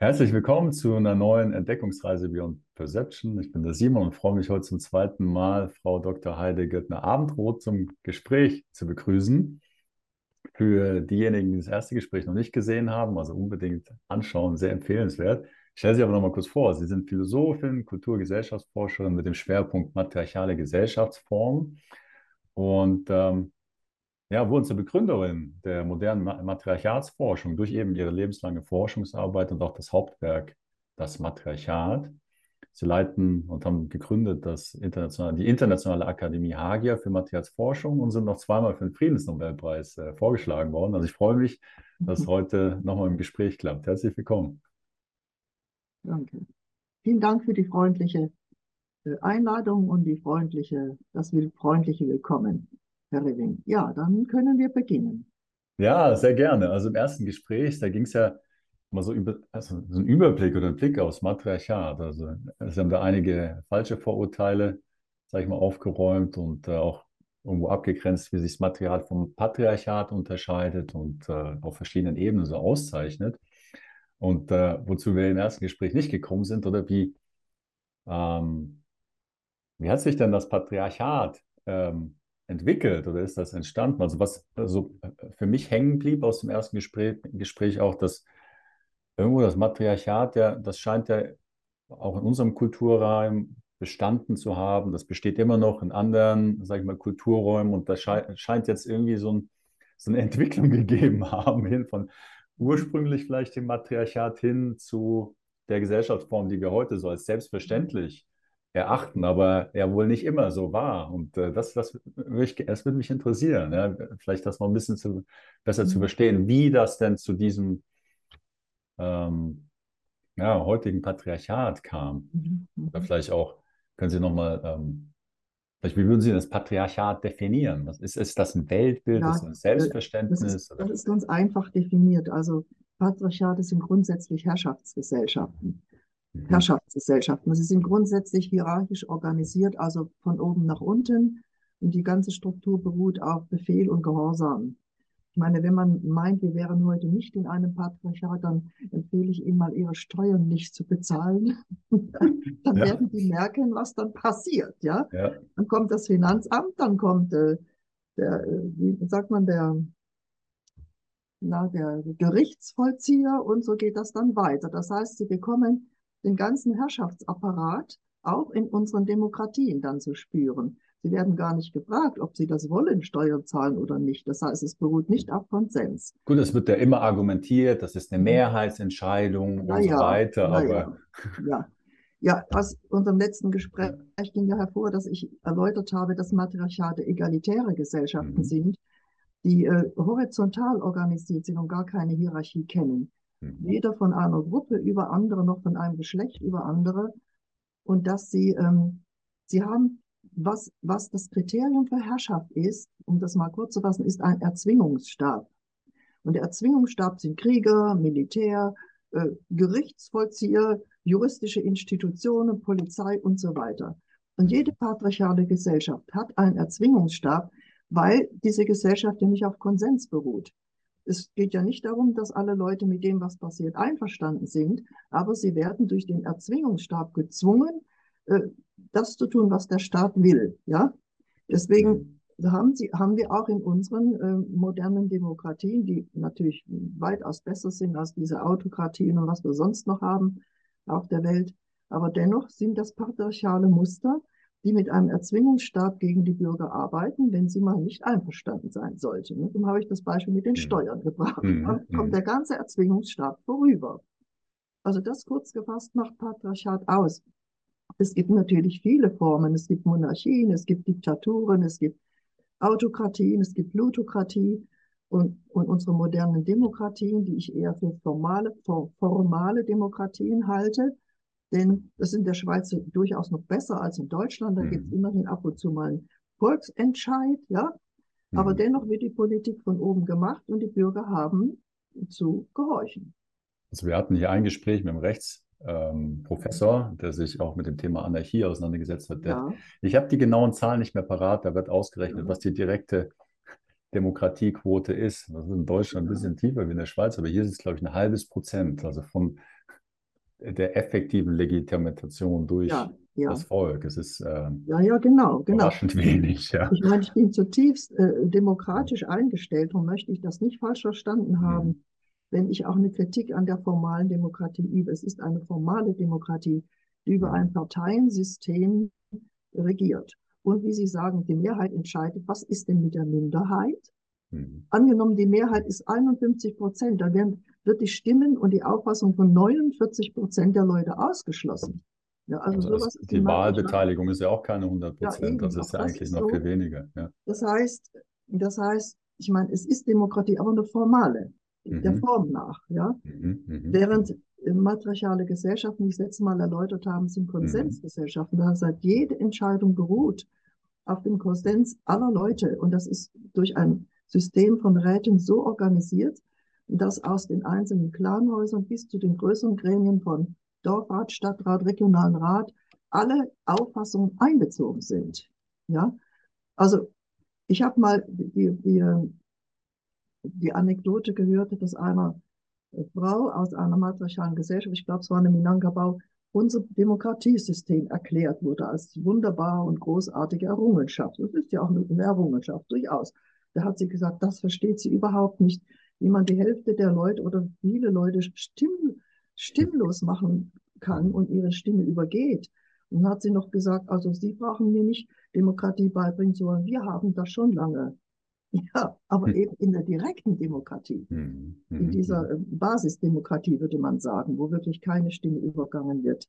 Herzlich willkommen zu einer neuen Entdeckungsreise Beyond Perception. Ich bin der Simon und freue mich heute zum zweiten Mal, Frau Dr. Heide Göttner-Abendroth zum Gespräch zu begrüßen. Für diejenigen, die das erste Gespräch noch nicht gesehen haben, also unbedingt anschauen, sehr empfehlenswert. Ich stelle Sie aber noch mal kurz vor. Sie sind Philosophin, Kultur-Gesellschaftsforscherin mit dem Schwerpunkt matriarchale Gesellschaftsformen und ähm, ja, wurden zur Begründerin der modernen Matriarchatsforschung durch eben ihre lebenslange Forschungsarbeit und auch das Hauptwerk, das Matriarchat. Sie leiten und haben gegründet das internationale, die Internationale Akademie Hagia für Matriarchatsforschung und sind noch zweimal für den Friedensnobelpreis äh, vorgeschlagen worden. Also ich freue mich, dass heute nochmal im Gespräch klappt. Herzlich willkommen. Danke. Vielen Dank für die freundliche äh, Einladung und die freundliche, das freundliche Willkommen. Herr Reving. Ja, dann können wir beginnen. Ja, sehr gerne. Also im ersten Gespräch, da ging es ja mal so über also so ein Überblick oder ein Blick aufs Matriarchat. Also Sie haben da einige falsche Vorurteile, sage ich mal, aufgeräumt und äh, auch irgendwo abgegrenzt, wie sich das Material vom Patriarchat unterscheidet und äh, auf verschiedenen Ebenen so auszeichnet. Und äh, wozu wir im ersten Gespräch nicht gekommen sind, oder wie, ähm, wie hat sich denn das Patriarchat ähm, entwickelt oder ist das entstanden? Also was also für mich hängen blieb aus dem ersten Gespräch, Gespräch auch, dass irgendwo das Matriarchat, ja, das scheint ja auch in unserem Kulturraum bestanden zu haben. Das besteht immer noch in anderen, sage ich mal, Kulturräumen und das scheint, scheint jetzt irgendwie so, ein, so, eine Entwicklung gegeben haben, hin von ursprünglich vielleicht dem Matriarchat hin zu der Gesellschaftsform, die wir heute so als selbstverständlich erachten, aber er wohl nicht immer so war. Und äh, das, das, das würde mich interessieren, ja? vielleicht das mal ein bisschen zu, besser mhm. zu verstehen, wie das denn zu diesem ähm, ja, heutigen Patriarchat kam. Mhm. Oder vielleicht auch, können Sie nochmal, ähm, vielleicht, wie würden Sie das Patriarchat definieren? Was ist, ist das ein Weltbild, ja, ist das ein Selbstverständnis? Das ist, das ist ganz einfach definiert. Also Patriarchat sind grundsätzlich Herrschaftsgesellschaften. Mhm. Herrschaftsgesellschaften. Sie sind grundsätzlich hierarchisch organisiert, also von oben nach unten. Und die ganze Struktur beruht auf Befehl und Gehorsam. Ich meine, wenn man meint, wir wären heute nicht in einem Patriarchat, dann empfehle ich Ihnen mal, Ihre Steuern nicht zu bezahlen. dann ja. werden Sie merken, was dann passiert. Ja? ja? Dann kommt das Finanzamt, dann kommt äh, der, äh, wie sagt man, der, na, der Gerichtsvollzieher und so geht das dann weiter. Das heißt, Sie bekommen den ganzen Herrschaftsapparat auch in unseren Demokratien dann zu spüren. Sie werden gar nicht gefragt, ob sie das wollen, Steuern zahlen oder nicht. Das heißt, es beruht nicht auf Konsens. Gut, es wird ja immer argumentiert, das ist eine Mehrheitsentscheidung na und ja, so weiter. Aber ja. ja. ja, aus unserem letzten Gespräch ging ja hervor, dass ich erläutert habe, dass Matriarchate egalitäre Gesellschaften mhm. sind, die äh, horizontal organisiert sind und gar keine Hierarchie kennen. Mhm. Weder von einer Gruppe über andere noch von einem Geschlecht über andere. Und dass sie, ähm, sie haben, was, was das Kriterium für Herrschaft ist, um das mal kurz zu fassen, ist ein Erzwingungsstab. Und der Erzwingungsstab sind Krieger, Militär, äh, Gerichtsvollzieher, juristische Institutionen, Polizei und so weiter. Und jede patriarchale Gesellschaft hat einen Erzwingungsstab, weil diese Gesellschaft ja nicht auf Konsens beruht. Es geht ja nicht darum, dass alle Leute mit dem, was passiert, einverstanden sind, aber sie werden durch den Erzwingungsstab gezwungen, äh, das zu tun, was der Staat will. Ja, deswegen haben, sie, haben wir auch in unseren äh, modernen Demokratien, die natürlich weitaus besser sind als diese Autokratien und was wir sonst noch haben auf der Welt, aber dennoch sind das patriarchale Muster, die mit einem Erzwingungsstab gegen die Bürger arbeiten, wenn sie mal nicht einverstanden sein sollten. Darum habe ich das Beispiel mit den mhm. Steuern gebracht. Mhm. Dann kommt mhm. der ganze Erzwingungsstab vorüber. Also das kurz gefasst macht Patriarchat aus. Es gibt natürlich viele Formen. Es gibt Monarchien, es gibt Diktaturen, es gibt Autokratien, es gibt Plutokratie und, und unsere modernen Demokratien, die ich eher für formale, formale Demokratien halte, denn das ist in der Schweiz durchaus noch besser als in Deutschland. Da mhm. gibt es immerhin ab und zu mal einen Volksentscheid, ja. Mhm. Aber dennoch wird die Politik von oben gemacht und die Bürger haben zu gehorchen. Also wir hatten hier ein Gespräch mit einem Rechtsprofessor, ähm, der sich auch mit dem Thema Anarchie auseinandergesetzt hat. Der, ja. Ich habe die genauen Zahlen nicht mehr parat. Da wird ausgerechnet, ja. was die direkte Demokratiequote ist. Das ist in Deutschland ein bisschen tiefer wie in der Schweiz, aber hier ist es, glaube ich, ein halbes Prozent. Also von der effektiven Legitimation durch Ja, ja. das Volk. Es ist äh, Ja, ja, genau, genau. überraschend wenig. Ja. Ich meine, ich bin zutiefst äh, demokratisch eingestellt und möchte ich das nicht falsch verstanden haben, Mhm. wenn ich auch eine Kritik an der formalen Demokratie übe. Es ist eine formale Demokratie, die über ein Parteiensystem regiert. Und wie Sie sagen, die Mehrheit entscheidet, was ist denn mit der Minderheit? Mhm. Angenommen, die Mehrheit ist 51 Prozent, dann werden, wird die Stimmen und die Auffassung von 49 Prozent der Leute ausgeschlossen. Ja, also Also sowas ist die Wahlbeteiligung ist ja auch keine 100 Ja, Prozent. eben, Das ist ja das eigentlich ist noch so. viel weniger. Ja. Das heißt, das heißt, ich meine, es ist Demokratie, aber eine formale, der Mhm. Form nach, ja. Mhm. Mhm. Während äh, matriarchale Gesellschaften, wie ich es letztes Mal erläutert habe, sind Konsensgesellschaften. Da hat jede Entscheidung beruht auf dem Konsens aller Leute. Und das ist durch ein System von Räten so organisiert, dass aus den einzelnen Clanhäusern bis zu den größeren Gremien von Dorfrat, Stadtrat, Regionalen Rat alle Auffassungen einbezogen sind. Ja, also ich habe mal die, die, die Anekdote gehört, dass einer Frau aus einer matriarchalen Gesellschaft, ich glaube, es war eine Minangkabau, unser Demokratiesystem erklärt wurde als wunderbare und großartige Errungenschaft. Das ist ja auch eine Errungenschaft, durchaus. Da hat sie gesagt, das versteht sie überhaupt nicht, wie man die Hälfte der Leute oder viele Leute stimm, stimmlos machen kann und ihre Stimme übergeht. Und dann hat sie noch gesagt, also Sie brauchen mir nicht Demokratie beibringen, sondern wir haben das schon lange. Ja, aber Hm. eben in der direkten Demokratie Mhm. in Mhm. dieser äh, Basisdemokratie, würde man sagen, wo wirklich keine Stimme übergangen wird.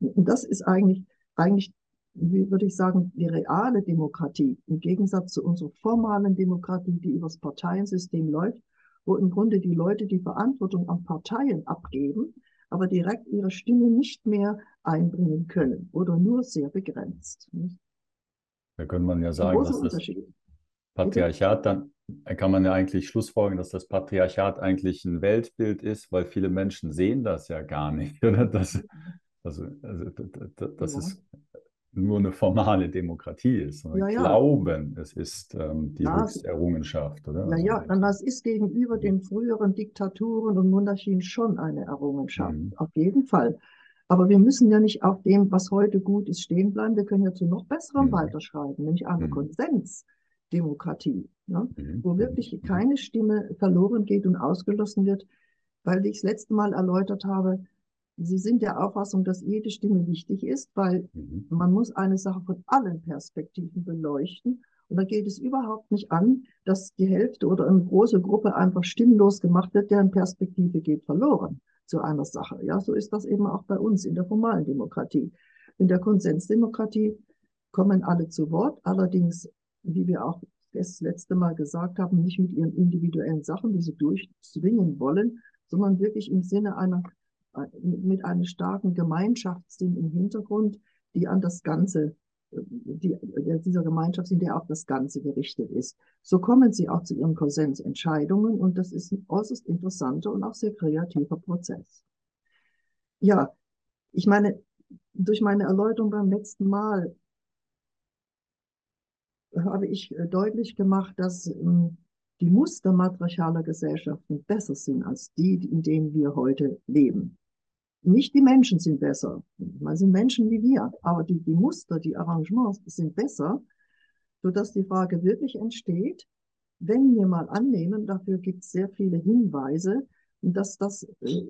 Und das ist eigentlich, eigentlich, wie würde ich sagen, die reale Demokratie im Gegensatz zu unserer formalen Demokratie, die übers Parteiensystem läuft, wo im Grunde die Leute die Verantwortung an Parteien abgeben, aber direkt ihre Stimme nicht mehr einbringen können oder nur sehr begrenzt. Da könnte man ja sagen, dass das. Patriarchat dann, kann man ja eigentlich schlussfolgern, dass das Patriarchat eigentlich ein Weltbild ist, weil viele Menschen sehen das ja gar nicht. Oder? Das, also, also, d- d- dass Ja. es nur eine formale Demokratie ist, sondern Ja, ja. glauben, es ist ähm, die höchste Errungenschaft, oder? Ja, Also, das ist gegenüber den früheren Diktaturen und Monarchien schon eine Errungenschaft, Mhm. auf jeden Fall. Aber wir müssen ja nicht auf dem, was heute gut ist, stehen bleiben. Wir können ja zu noch besserem Mhm. weiterschreiben, nämlich eine Mhm. Konsensdemokratie, ne? Mhm. wo Mhm. wirklich keine Stimme verloren geht und ausgeschlossen wird, weil ich das letzte Mal erläutert habe, Sie sind der Auffassung, dass jede Stimme wichtig ist, weil Mhm. man muss eine Sache von allen Perspektiven beleuchten. Und da geht es überhaupt nicht an, dass die Hälfte oder eine große Gruppe einfach stimmlos gemacht wird, deren Perspektive geht verloren zu einer Sache. Ja, so ist das eben auch bei uns in der formalen Demokratie. In der Konsensdemokratie kommen alle zu Wort, allerdings, wie wir auch das letzte Mal gesagt haben, nicht mit ihren individuellen Sachen, die sie durchzwingen wollen, sondern wirklich im Sinne einer mit einem starken Gemeinschaftssinn im Hintergrund, die an das Ganze, die, dieser Gemeinschaftssinn, der auf das Ganze gerichtet ist. So kommen sie auch zu ihren Konsensentscheidungen und das ist ein äußerst interessanter und auch sehr kreativer Prozess. Ja, ich meine, durch meine Erläuterung beim letzten Mal habe ich deutlich gemacht, dass ähm, die Muster matriarchaler Gesellschaften besser sind als die, in denen wir heute leben. Nicht die Menschen sind besser, man sind Menschen wie wir, aber die, die Muster, die Arrangements sind besser, sodass die Frage wirklich entsteht, wenn wir mal annehmen, dafür gibt es sehr viele Hinweise, dass das äh,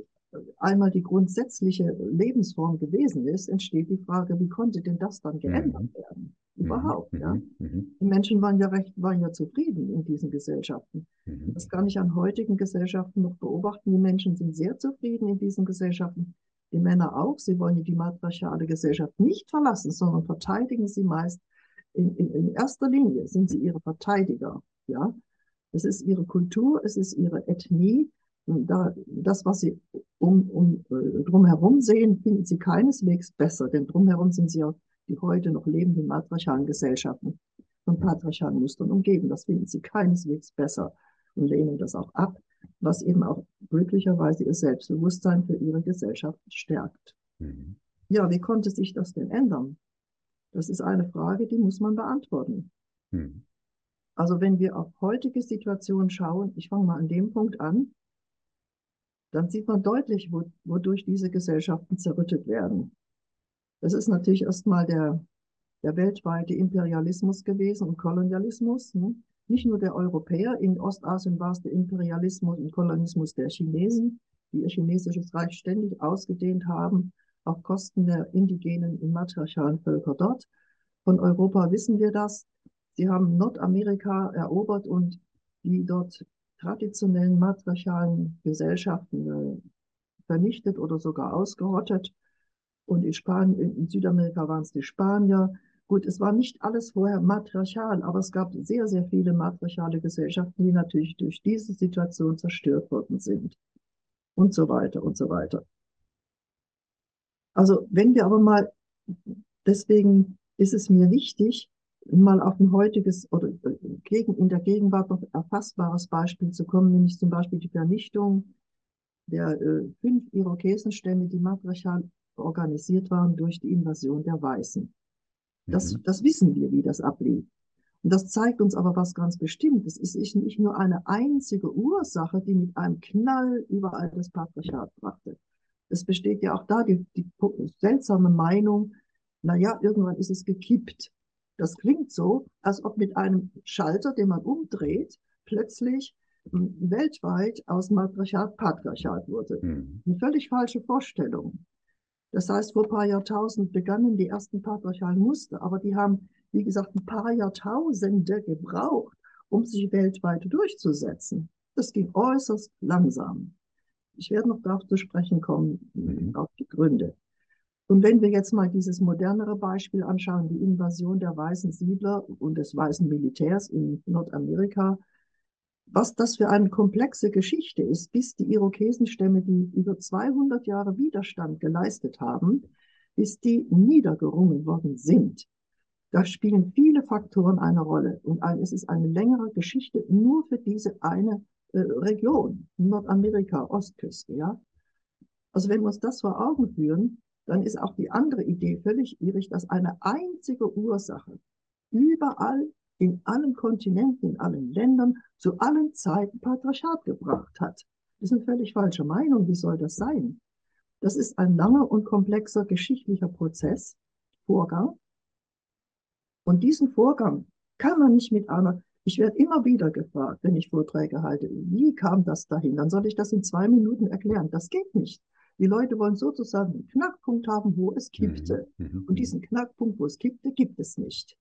einmal die grundsätzliche Lebensform gewesen ist, entsteht die Frage, wie konnte denn das dann geändert Mhm. werden? Überhaupt, Mhm. ja. Mhm. Die Menschen waren ja recht, waren ja zufrieden in diesen Gesellschaften. Mhm. Das kann ich an heutigen Gesellschaften noch beobachten. Die Menschen sind sehr zufrieden in diesen Gesellschaften. Die Männer auch. Sie wollen die matriarchale Gesellschaft nicht verlassen, sondern verteidigen sie meist. In, in, in erster Linie sind sie ihre Verteidiger. Ja, es ist ihre Kultur, es ist ihre Ethnie. Da, das, was sie um, um, äh, drumherum sehen, finden sie keineswegs besser, denn drumherum sind sie ja die heute noch lebenden matriarchalen Gesellschaften von patriarchalen Mustern umgeben. Das finden sie keineswegs besser und lehnen das auch ab, was eben auch glücklicherweise ihr Selbstbewusstsein für ihre Gesellschaft stärkt. Mhm. Ja, wie konnte sich das denn ändern? Das ist eine Frage, die muss man beantworten. Mhm. Also wenn wir auf heutige Situationen schauen, ich fange mal an dem Punkt an, dann sieht man deutlich, wo, wodurch diese Gesellschaften zerrüttet werden. Das ist natürlich erstmal der, der weltweite Imperialismus gewesen und Kolonialismus. Ne? Nicht nur der Europäer, in Ostasien war es der Imperialismus und Kolonismus der Chinesen, die ihr chinesisches Reich ständig ausgedehnt haben, auf Kosten der indigenen und matriarchalen Völker dort. Von Europa wissen wir das. Sie haben Nordamerika erobert und die dort traditionellen matriarchalen Gesellschaften äh, vernichtet oder sogar ausgerottet. Und in Spanien, in Südamerika waren es die Spanier. Gut, es war nicht alles vorher matriarchal, aber es gab sehr, sehr viele matriarchale Gesellschaften, die natürlich durch diese Situation zerstört worden sind. Und so weiter und so weiter. Also, wenn wir aber mal, deswegen ist es mir wichtig, mal auf ein heutiges oder äh, in der Gegenwart noch erfassbares Beispiel zu kommen, nämlich zum Beispiel die Vernichtung der äh, fünf Irokesenstämme, die matriarchal organisiert waren durch die Invasion der Weißen. Das, mhm. das wissen wir, wie das ablief. Und das zeigt uns aber was ganz Bestimmtes. Es ist nicht nur eine einzige Ursache, die mit einem Knall überall das Patriarchat brachte. Es besteht ja auch da die, die seltsame Meinung, na ja, irgendwann ist es gekippt. Das klingt so, als ob mit einem Schalter, den man umdreht, plötzlich hm, weltweit aus Matriarchat Patriarchat wurde. Mhm. Eine völlig falsche Vorstellung. Das heißt, vor ein paar Jahrtausend begannen die ersten patriarchalen Muster, aber die haben, wie gesagt, ein paar Jahrtausende gebraucht, um sich weltweit durchzusetzen. Das ging äußerst langsam. Ich werde noch darauf zu sprechen kommen, mhm. auf die Gründe. Und wenn wir jetzt mal dieses modernere Beispiel anschauen, die Invasion der weißen Siedler und des weißen Militärs in Nordamerika, was das für eine komplexe Geschichte ist, bis die Irokesenstämme, die über 200 Jahre Widerstand geleistet haben, bis die niedergerungen worden sind. Da spielen viele Faktoren eine Rolle. Und es ist eine längere Geschichte nur für diese eine äh, Region, Nordamerika, Ostküste, ja. Also wenn wir uns das vor Augen führen, dann ist auch die andere Idee völlig irrig, dass eine einzige Ursache überall in allen Kontinenten, in allen Ländern, zu allen Zeiten Patriarchat gebracht hat. Das ist eine völlig falsche Meinung. Wie soll das sein? Das ist ein langer und komplexer geschichtlicher Prozess, Vorgang. Und diesen Vorgang kann man nicht mit einer, ich werde immer wieder gefragt, wenn ich Vorträge halte, wie kam das dahin? Dann soll ich das in zwei Minuten erklären. Das geht nicht. Die Leute wollen sozusagen einen Knackpunkt haben, wo es kippte. Mhm. mhm. Und diesen Knackpunkt, wo es kippte, gibt es nicht.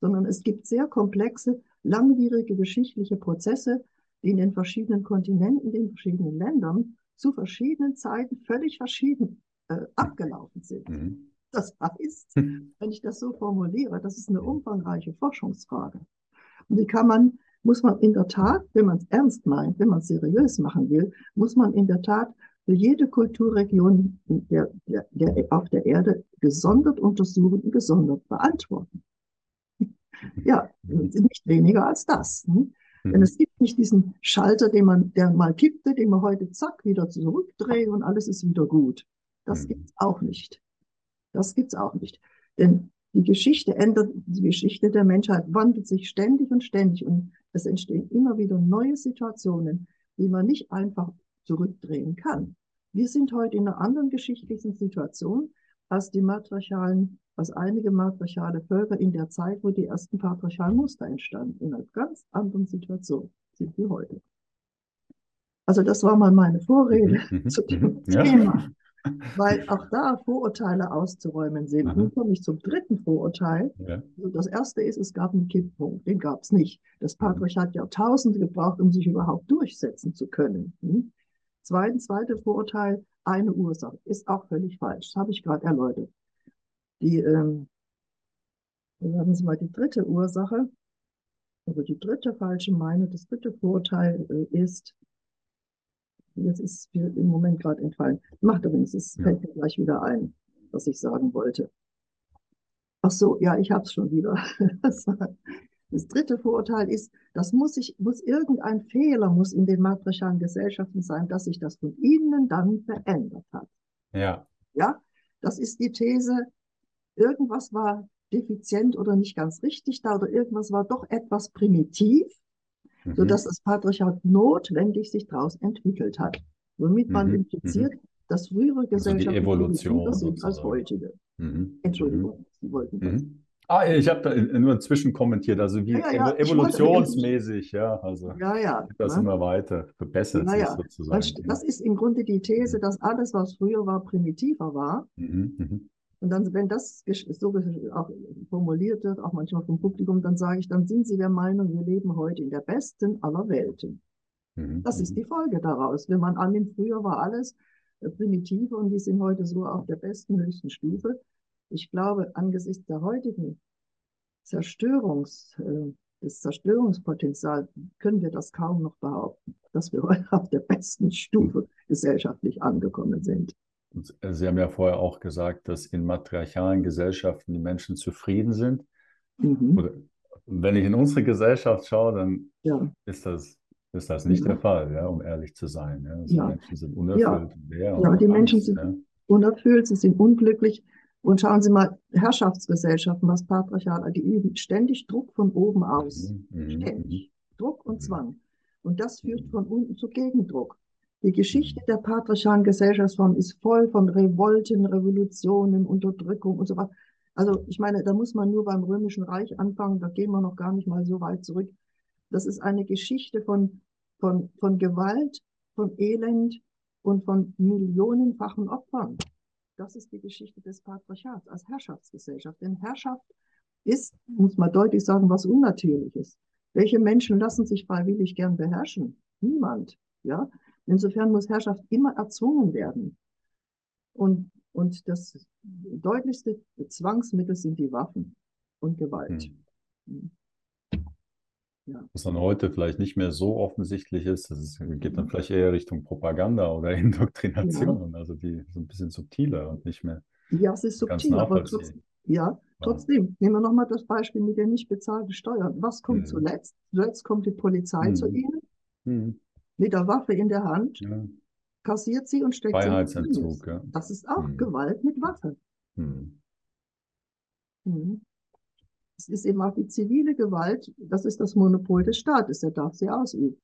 Sondern es gibt sehr komplexe, langwierige geschichtliche Prozesse, die in den verschiedenen Kontinenten, in den verschiedenen Ländern zu verschiedenen Zeiten völlig verschieden äh, abgelaufen sind. Mhm. Das heißt, wenn ich das so formuliere, das ist eine umfangreiche Forschungsfrage. Und die kann man, muss man in der Tat, wenn man es ernst meint, wenn man es seriös machen will, muss man in der Tat für jede Kulturregion der, der, der, auf der Erde gesondert untersuchen und gesondert beantworten. Ja, nicht weniger als das. Ne? Denn es gibt nicht diesen Schalter, den man, der mal kippte, den man heute zack wieder zurückdreht und alles ist wieder gut. Das mhm. gibt es auch nicht. Das gibt es auch nicht. Denn die Geschichte ändert, die Geschichte der Menschheit wandelt sich ständig und ständig und es entstehen immer wieder neue Situationen, die man nicht einfach zurückdrehen kann. Wir sind heute in einer anderen geschichtlichen Situation als die matriarchalen, als einige matriarchale Völker in der Zeit, wo die ersten patriarchalen Muster entstanden. In einer ganz anderen Situation sind wir heute. Also das war mal meine Vorrede mhm, mhm zu dem mhm. Thema. Weil auch da Vorurteile auszuräumen sind. Nun komme ich zum dritten Vorurteil. Ja. Also das erste ist, es gab einen Kipppunkt. Den gab es nicht. Das Patriarchat hat Jahrtausende gebraucht, um sich überhaupt durchsetzen zu können. Hm? Zweitens, zweite Vorurteil, eine Ursache, ist auch völlig falsch. Das habe ich gerade erläutert. Die, ähm, sagen Sie mal, die dritte Ursache, also die dritte falsche Meinung, das dritte Vorurteil äh, ist, jetzt ist mir im Moment gerade entfallen. Macht übrigens, es ja. fällt mir gleich wieder ein, was ich sagen wollte. Ach so, ja, ich habe es schon wieder. Das dritte Vorurteil ist, das muss ich, muss irgendein Fehler muss in den matriarchalen Gesellschaften sein, dass sich das von innen dann verändert hat. Ja. Ja, das ist die These, irgendwas war defizient oder nicht ganz richtig da oder irgendwas war doch etwas primitiv, mhm. sodass das Patriarchat notwendig sich daraus entwickelt hat. womit man mhm. impliziert, mhm. dass frühere Gesellschaften also die Evolution sind als heutige. Mhm. Entschuldigung, Sie wollten das. Ah, ich habe da nur inzwischen kommentiert, also wie ja, ja, evolutionsmäßig, ja, also ja, ja, das ne? immer weiter verbessert sich sozusagen. Das, das, ist im Grunde die These, dass alles, was früher war, primitiver war. Mhm, mhm. Und dann, wenn das so auch formuliert wird, auch manchmal vom Publikum, dann sage ich, dann sind Sie der Meinung, wir leben heute in der besten aller Welten. Mhm. Das ist mhm. die Folge daraus. Wenn man annimmt, früher war alles äh, primitive und wir sind heute so auf der besten, höchsten Stufe, ich glaube, angesichts der heutigen Zerstörungs, äh, des Zerstörungspotenzials können wir das kaum noch behaupten, dass wir heute auf der besten Stufe gesellschaftlich angekommen sind. Sie haben ja vorher auch gesagt, dass in matriarchalen Gesellschaften die Menschen zufrieden sind. Mhm. Oder, wenn ich in unsere Gesellschaft schaue, dann ja. ist, das, ist das nicht ja. der Fall, ja, um ehrlich zu sein. Ja. Also ja. Menschen sind unerfüllt. Ja, ja die Menschen sind unerfüllt, sie sind unglücklich. Und schauen Sie mal, Herrschaftsgesellschaften, was Patriarchat, die üben ständig Druck von oben aus. Mhm, mhm ständig. Mhm. Druck und Zwang. Und das führt von unten zu Gegendruck. Die Geschichte der patriarchalen Gesellschaftsform ist voll von Revolten, Revolutionen, Unterdrückung und so weiter. Also ich meine, da muss man nur beim Römischen Reich anfangen, da gehen wir noch gar nicht mal so weit zurück. Das ist eine Geschichte von, von, von Gewalt, von Elend und von millionenfachen Opfern. Das ist die Geschichte des Patriarchats als Herrschaftsgesellschaft. Denn Herrschaft ist, muss man deutlich sagen, was Unnatürliches. Welche Menschen lassen sich freiwillig gern beherrschen? Niemand. Ja? Insofern muss Herrschaft immer erzwungen werden. Und, und das deutlichste Zwangsmittel sind die Waffen und Gewalt. Hm. Ja. Was dann heute vielleicht nicht mehr so offensichtlich ist, das geht dann mhm. vielleicht eher Richtung Propaganda oder Indoktrination, ja. also die sind ein bisschen subtiler und nicht mehr. Ja, es ist subtil, aber trotzdem, ja, trotzdem, nehmen wir nochmal das Beispiel mit den nicht bezahlten Steuern. Was kommt mhm. zuletzt? Zuletzt kommt die Polizei mhm. zu Ihnen mhm. mit der Waffe in der Hand, ja. kassiert sie und steckt Freiheitsentzug, sie in ja. Das ist auch mhm. Gewalt mit Waffe. Es ist eben auch die zivile Gewalt, das ist das Monopol des Staates, der darf sie ausüben.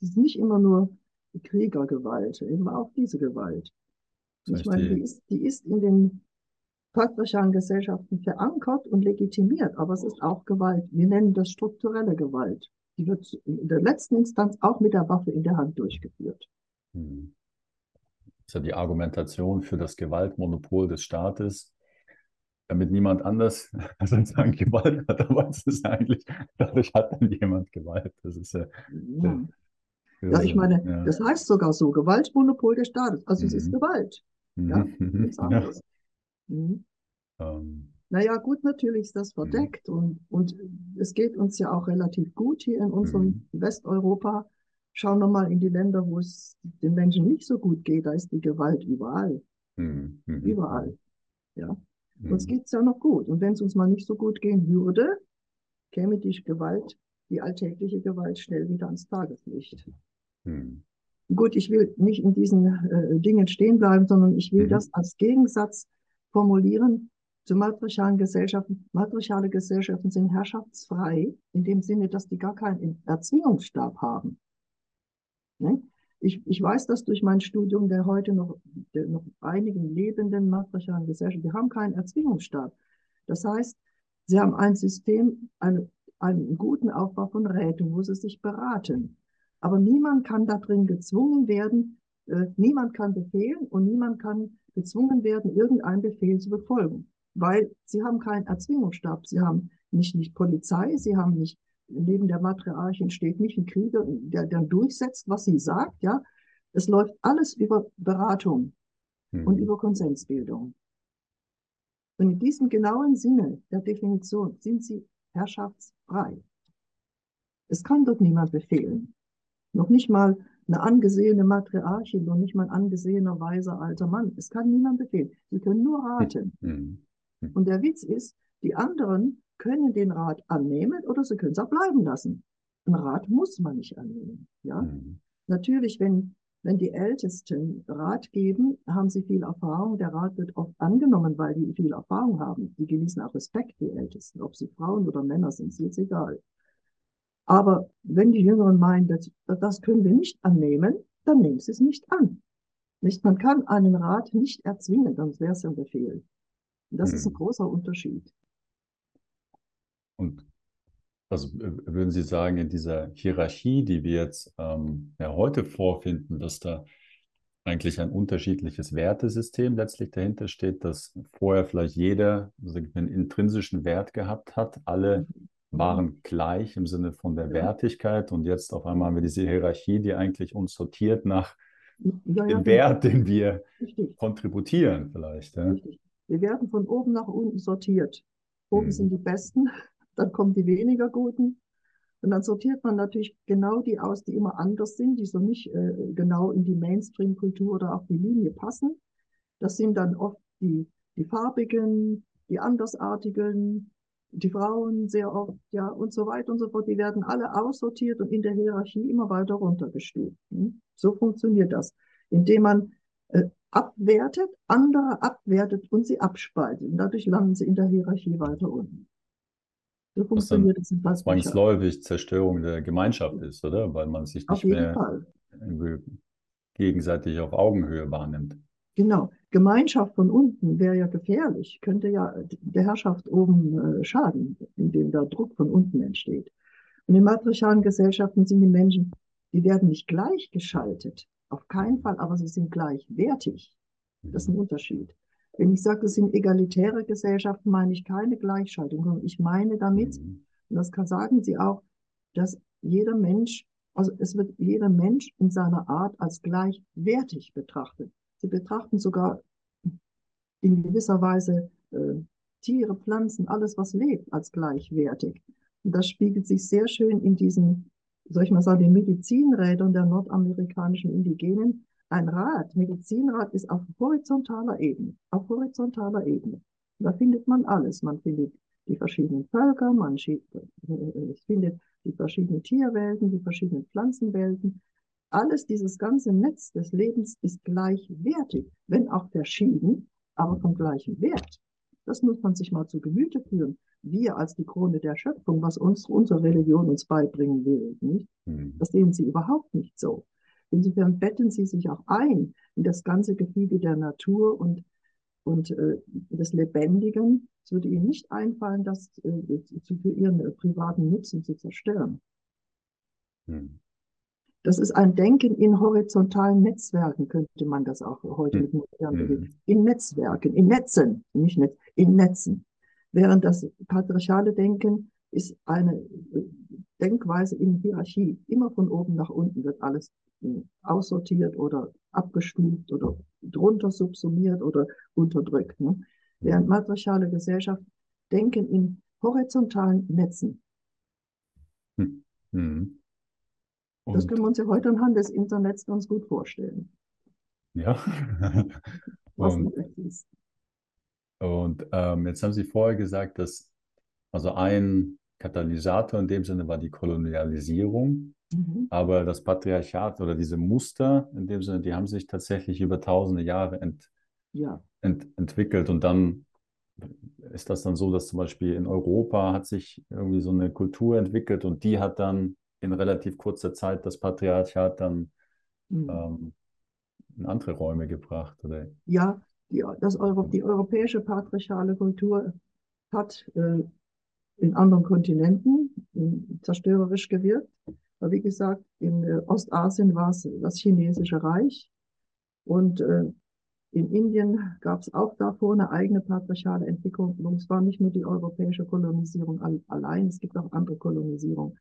Es ist nicht immer nur die Kriegergewalt, eben auch diese Gewalt. Ich meine, die ist, die ist in den patriarchalen Gesellschaften verankert und legitimiert, aber es ist auch Gewalt. Wir nennen das strukturelle Gewalt. Die wird in der letzten Instanz auch mit der Waffe in der Hand durchgeführt. Hm. Das ist ja die Argumentation für das Gewaltmonopol des Staates, damit niemand anders sozusagen Gewalt hat, aber es ist eigentlich, dadurch hat dann jemand Gewalt. Das ist ja. ja. Ja, ich meine, ja. das heißt sogar so, Gewaltmonopol des Staates. Also mhm. es ist mhm. Gewalt. Ja, mhm. ja. Mhm. Ähm. Naja, gut, natürlich ist das verdeckt mhm. und, und es geht uns ja auch relativ gut hier in unserem mhm. Westeuropa. Schauen wir mal in die Länder, wo es den Menschen nicht so gut geht, da ist die Gewalt überall. Mhm. Überall. Ja. Mhm. Uns geht's ja noch gut. Und wenn es uns mal nicht so gut gehen würde, käme die Gewalt, die alltägliche Gewalt schnell wieder ans Tageslicht. Mhm. Gut, ich will nicht in diesen äh, Dingen stehen bleiben, sondern ich will mhm. das als Gegensatz formulieren zu matriarchalen Gesellschaften. Matriarchale Gesellschaften sind herrschaftsfrei, in dem Sinne, dass die gar keinen Erzwingungsstab haben. Ne? Ich, ich weiß das durch mein Studium der heute noch, der noch einigen lebenden matriarchalen Gesellschaften. Die haben keinen Erzwingungsstaat. Das heißt, sie haben ein System, eine, einen guten Aufbau von Räten, wo sie sich beraten. Aber niemand kann da drin gezwungen werden, äh, niemand kann befehlen und niemand kann gezwungen werden, irgendeinen Befehl zu befolgen, weil sie haben keinen Erzwingungsstab. Sie haben nicht, nicht Polizei, sie haben nicht neben der Matriarchin steht nicht ein Krieger, der dann durchsetzt, was sie sagt, ja. Es läuft alles über Beratung mhm. und über Konsensbildung. Und in diesem genauen Sinne der Definition sind sie herrschaftsfrei. Es kann dort niemand befehlen. Noch nicht mal eine angesehene Matriarchin, noch nicht mal ein angesehener weiser alter Mann. Es kann niemand befehlen. Sie können nur raten. Mhm. Und der Witz ist, die anderen können den Rat annehmen oder sie können es auch bleiben lassen. Ein Rat muss man nicht annehmen. Ja? Mhm. Natürlich, wenn, wenn die Ältesten Rat geben, haben sie viel Erfahrung. Der Rat wird oft angenommen, weil die viel Erfahrung haben. Die genießen auch Respekt, die Ältesten. Ob sie Frauen oder Männer sind, ist jetzt egal. Aber wenn die Jüngeren meinen, das, das können wir nicht annehmen, dann nehmen Sie es nicht an. Nicht, man kann einen Rat nicht erzwingen, sonst wäre es ein Befehl. Und das hm. ist ein hm. großer Unterschied. Und also würden Sie sagen, in dieser Hierarchie, die wir jetzt ähm, ja, heute vorfinden, dass da eigentlich ein unterschiedliches Wertesystem letztlich dahinter steht, dass vorher vielleicht jeder einen intrinsischen Wert gehabt hat, alle waren gleich im Sinne von der Wertigkeit und jetzt auf einmal haben wir diese Hierarchie, die eigentlich uns sortiert nach ja, ja, dem Wert, den wir richtig. kontributieren vielleicht. Ja. Wir werden von oben nach unten sortiert. Oben hm. sind die Besten, dann kommen die weniger Guten. Und dann sortiert man natürlich genau die aus, die immer anders sind, die so nicht äh, genau in die Mainstream-Kultur oder auf die Linie passen. Das sind dann oft die, die farbigen, die andersartigen, die Frauen sehr oft, ja, und so weiter und so fort. Die werden alle aussortiert und in der Hierarchie immer weiter runtergestuft. Hm? So funktioniert das, indem man äh, abwertet, andere abwertet und sie abspaltet. Und dadurch landen sie in der Hierarchie weiter unten. So funktioniert es in zwangsläufig Zerstörung der Gemeinschaft ist, oder? Weil man sich nicht mehr Fall. gegenseitig auf Augenhöhe wahrnimmt. Genau. Gemeinschaft von unten wäre ja gefährlich, könnte ja der Herrschaft oben äh, schaden, indem da Druck von unten entsteht. Und in matriarchalen Gesellschaften sind die Menschen, die werden nicht gleichgeschaltet, auf keinen Fall, aber sie sind gleichwertig. Das ist ein Unterschied. Wenn ich sage, es sind egalitäre Gesellschaften, meine ich keine Gleichschaltung, sondern ich meine damit, mhm. und das kann, sagen Sie auch, dass jeder Mensch, also es wird jeder Mensch in seiner Art als gleichwertig betrachtet. Sie betrachten sogar in gewisser Weise äh, Tiere, Pflanzen, alles, was lebt, als gleichwertig. Und das spiegelt sich sehr schön in diesen, soll ich mal sagen, den Medizinrädern der nordamerikanischen Indigenen, ein Rat, Medizinrat ist auf horizontaler Ebene, auf horizontaler Ebene. Da findet man alles. Man findet die verschiedenen Völker, man äh, findet die verschiedenen Tierwelten, die verschiedenen Pflanzenwelten. Alles dieses ganze Netz des Lebens ist gleichwertig, wenn auch verschieden, aber vom gleichen Wert. Das muss man sich mal zu Gemüte führen. Wir als die Krone der Schöpfung, was uns unsere Religion uns beibringen will, nicht? Hm. das sehen sie überhaupt nicht so. Insofern betten sie sich auch ein in das ganze Gefüge der Natur und, und äh, des Lebendigen. Es würde ihnen nicht einfallen, das äh, für ihren äh, privaten Nutzen zu zerstören. Hm. Das ist ein Denken in horizontalen Netzwerken, könnte man das auch heute hm. mit modernen hm. In Netzwerken, in Netzen, nicht Netz, in Netzen. Während das patriarchale Denken ist eine äh, Denkweise in Hierarchie. Immer von oben nach unten wird alles aussortiert oder abgestuft oder drunter subsumiert oder unterdrückt. Ne? Während matriarchale Gesellschaft denken in horizontalen Netzen. Hm. Hm. Das können wir uns ja heute anhand des Internets ganz gut vorstellen. Ja. und, und ähm, jetzt haben Sie vorher gesagt, dass also ein Katalysator in dem Sinne war die Kolonialisierung. Mhm. Aber das Patriarchat oder diese Muster in dem Sinne, die haben sich tatsächlich über tausende Jahre ent, ja. ent, entwickelt. Und dann ist das dann so, dass zum Beispiel in Europa hat sich irgendwie so eine Kultur entwickelt und die hat dann in relativ kurzer Zeit das Patriarchat dann mhm. ähm, in andere Räume gebracht. Oder? Ja, die, das Euro, die europäische patriarchale Kultur hat äh, in anderen Kontinenten äh, zerstörerisch gewirkt. Aber wie gesagt, in äh, Ostasien war es das chinesische Reich und äh, in Indien gab es auch davor eine eigene patriarchale Entwicklung. Und es war nicht nur die europäische Kolonisierung allein, es gibt auch andere Kolonisierung.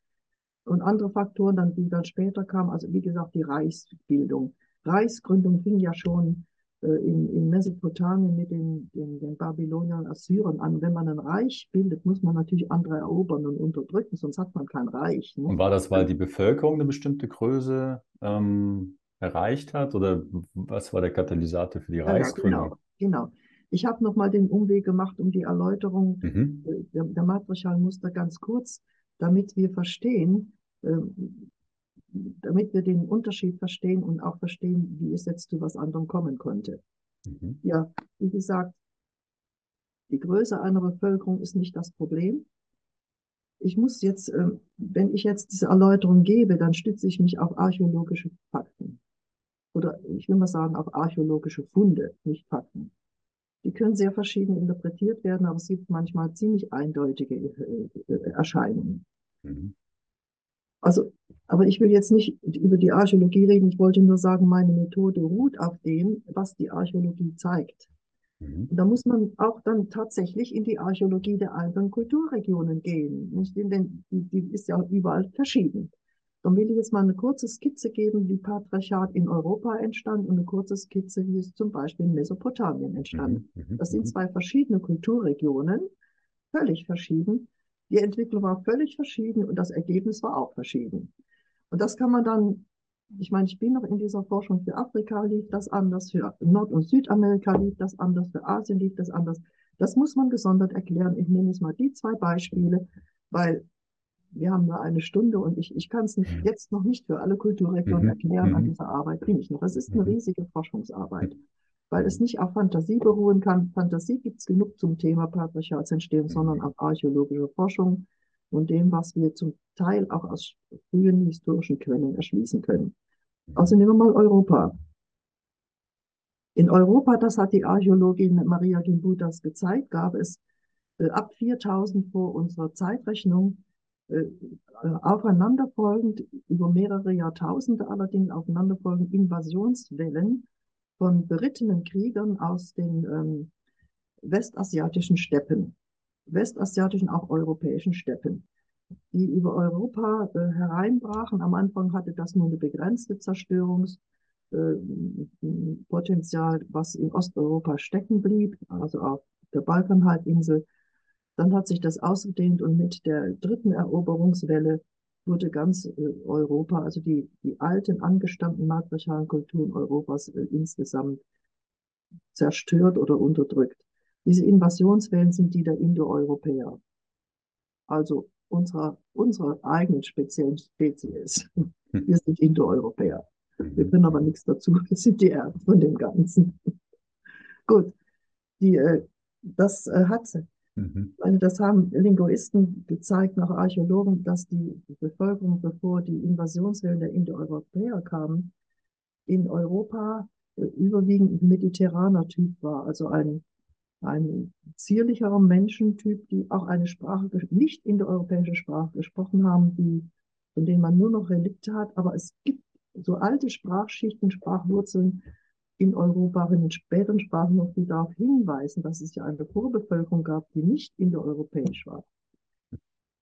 Und andere Faktoren, dann, die dann später kamen, also wie gesagt, die Reichsbildung. Reichsgründung fing ja schon in, in Mesopotamien mit den, den, den Babyloniern Assyrern an. Wenn man ein Reich bildet, muss man natürlich andere erobern und unterdrücken, sonst hat man kein Reich. Ne? Und war das, weil die Bevölkerung eine bestimmte Größe ähm, erreicht hat oder was war der Katalysator für die Reichsgründung? Ja, genau, genau. Ich habe nochmal den Umweg gemacht um die Erläuterung mhm. Äh, der, der matriarchalen Muster ganz kurz, damit wir verstehen, ähm, damit wir den Unterschied verstehen und auch verstehen, wie es jetzt zu was anderem kommen konnte. Mhm. Ja, wie gesagt, die Größe einer Bevölkerung ist nicht das Problem. Ich muss jetzt, ähm, wenn ich jetzt diese Erläuterung gebe, dann stütze ich mich auf archäologische Fakten. oder ich will mal sagen, auf archäologische Funde, nicht Fakten. Die können sehr verschieden interpretiert werden, aber es gibt manchmal ziemlich eindeutige äh, äh, Erscheinungen. Mhm. Also, aber ich will jetzt nicht über die Archäologie reden. Ich wollte nur sagen, meine Methode ruht auf dem, was die Archäologie zeigt. Mhm. Da muss man auch dann tatsächlich in die Archäologie der alten Kulturregionen gehen. Nicht? Denn die, die ist ja überall verschieden. Dann will ich jetzt mal eine kurze Skizze geben, wie Patriarchat in Europa entstand und eine kurze Skizze, wie es zum Beispiel in Mesopotamien entstand. Mhm, mhm, das sind mhm. zwei verschiedene Kulturregionen, völlig verschieden. Die Entwicklung war völlig verschieden und das Ergebnis war auch verschieden. Und das kann man dann, ich meine, ich bin noch in dieser Forschung für Afrika lief das anders, für Nord- und Südamerika lief das anders, für Asien lief das anders. Das muss man gesondert erklären. Ich nehme jetzt mal die zwei Beispiele, weil wir haben nur eine Stunde und ich, ich kann es jetzt noch nicht für alle Kulturregionen mhm. erklären. An mhm. dieser Arbeit bin ich noch. Es ist eine mhm. riesige Forschungsarbeit, weil es nicht auf Fantasie beruhen kann. Fantasie gibt es genug zum Thema Patriarchatsentstehung, sondern auf archäologische Forschung und dem, was wir zum Teil auch aus frühen historischen Quellen erschließen können. Also nehmen wir mal Europa. In Europa, das hat die Archäologin Maria Gimbutas gezeigt, gab es äh, ab 4000 vor unserer Zeitrechnung äh, aufeinanderfolgend über mehrere Jahrtausende allerdings aufeinanderfolgend Invasionswellen von berittenen Kriegern aus den ähm, westasiatischen Steppen, westasiatischen, auch europäischen Steppen, die über Europa äh, hereinbrachen. Am Anfang hatte das nur eine begrenzte Zerstörungspotenzial, äh, was in Osteuropa stecken blieb, also auf der Balkanhalbinsel. Dann hat sich das ausgedehnt und mit der dritten Eroberungswelle wurde ganz äh, Europa, also die, die alten, angestammten matriarchalen Kulturen Europas äh, insgesamt zerstört oder unterdrückt. Diese Invasionswellen sind die der Indoeuropäer. Also unserer, unserer eigenen speziellen Spezies. Wir sind Indoeuropäer. Wir können aber nichts dazu. Wir sind die Erben von dem Ganzen. Gut. Die, äh, das äh, hat Mhm. Also das haben Linguisten gezeigt, nach Archäologen, dass die Bevölkerung, bevor die Invasionswellen der Indoeuropäer kamen, in Europa äh, überwiegend mediterraner Typ war, also ein, ein zierlicherer Menschentyp, die auch eine Sprache, nicht indoeuropäische Sprache gesprochen haben, die, von denen man nur noch Relikte hat, aber es gibt so alte Sprachschichten, Sprachwurzeln, in Europa in den späteren Sprachen noch die darauf hinweisen, dass es ja eine Vorbevölkerung gab, die nicht indoeuropäisch war.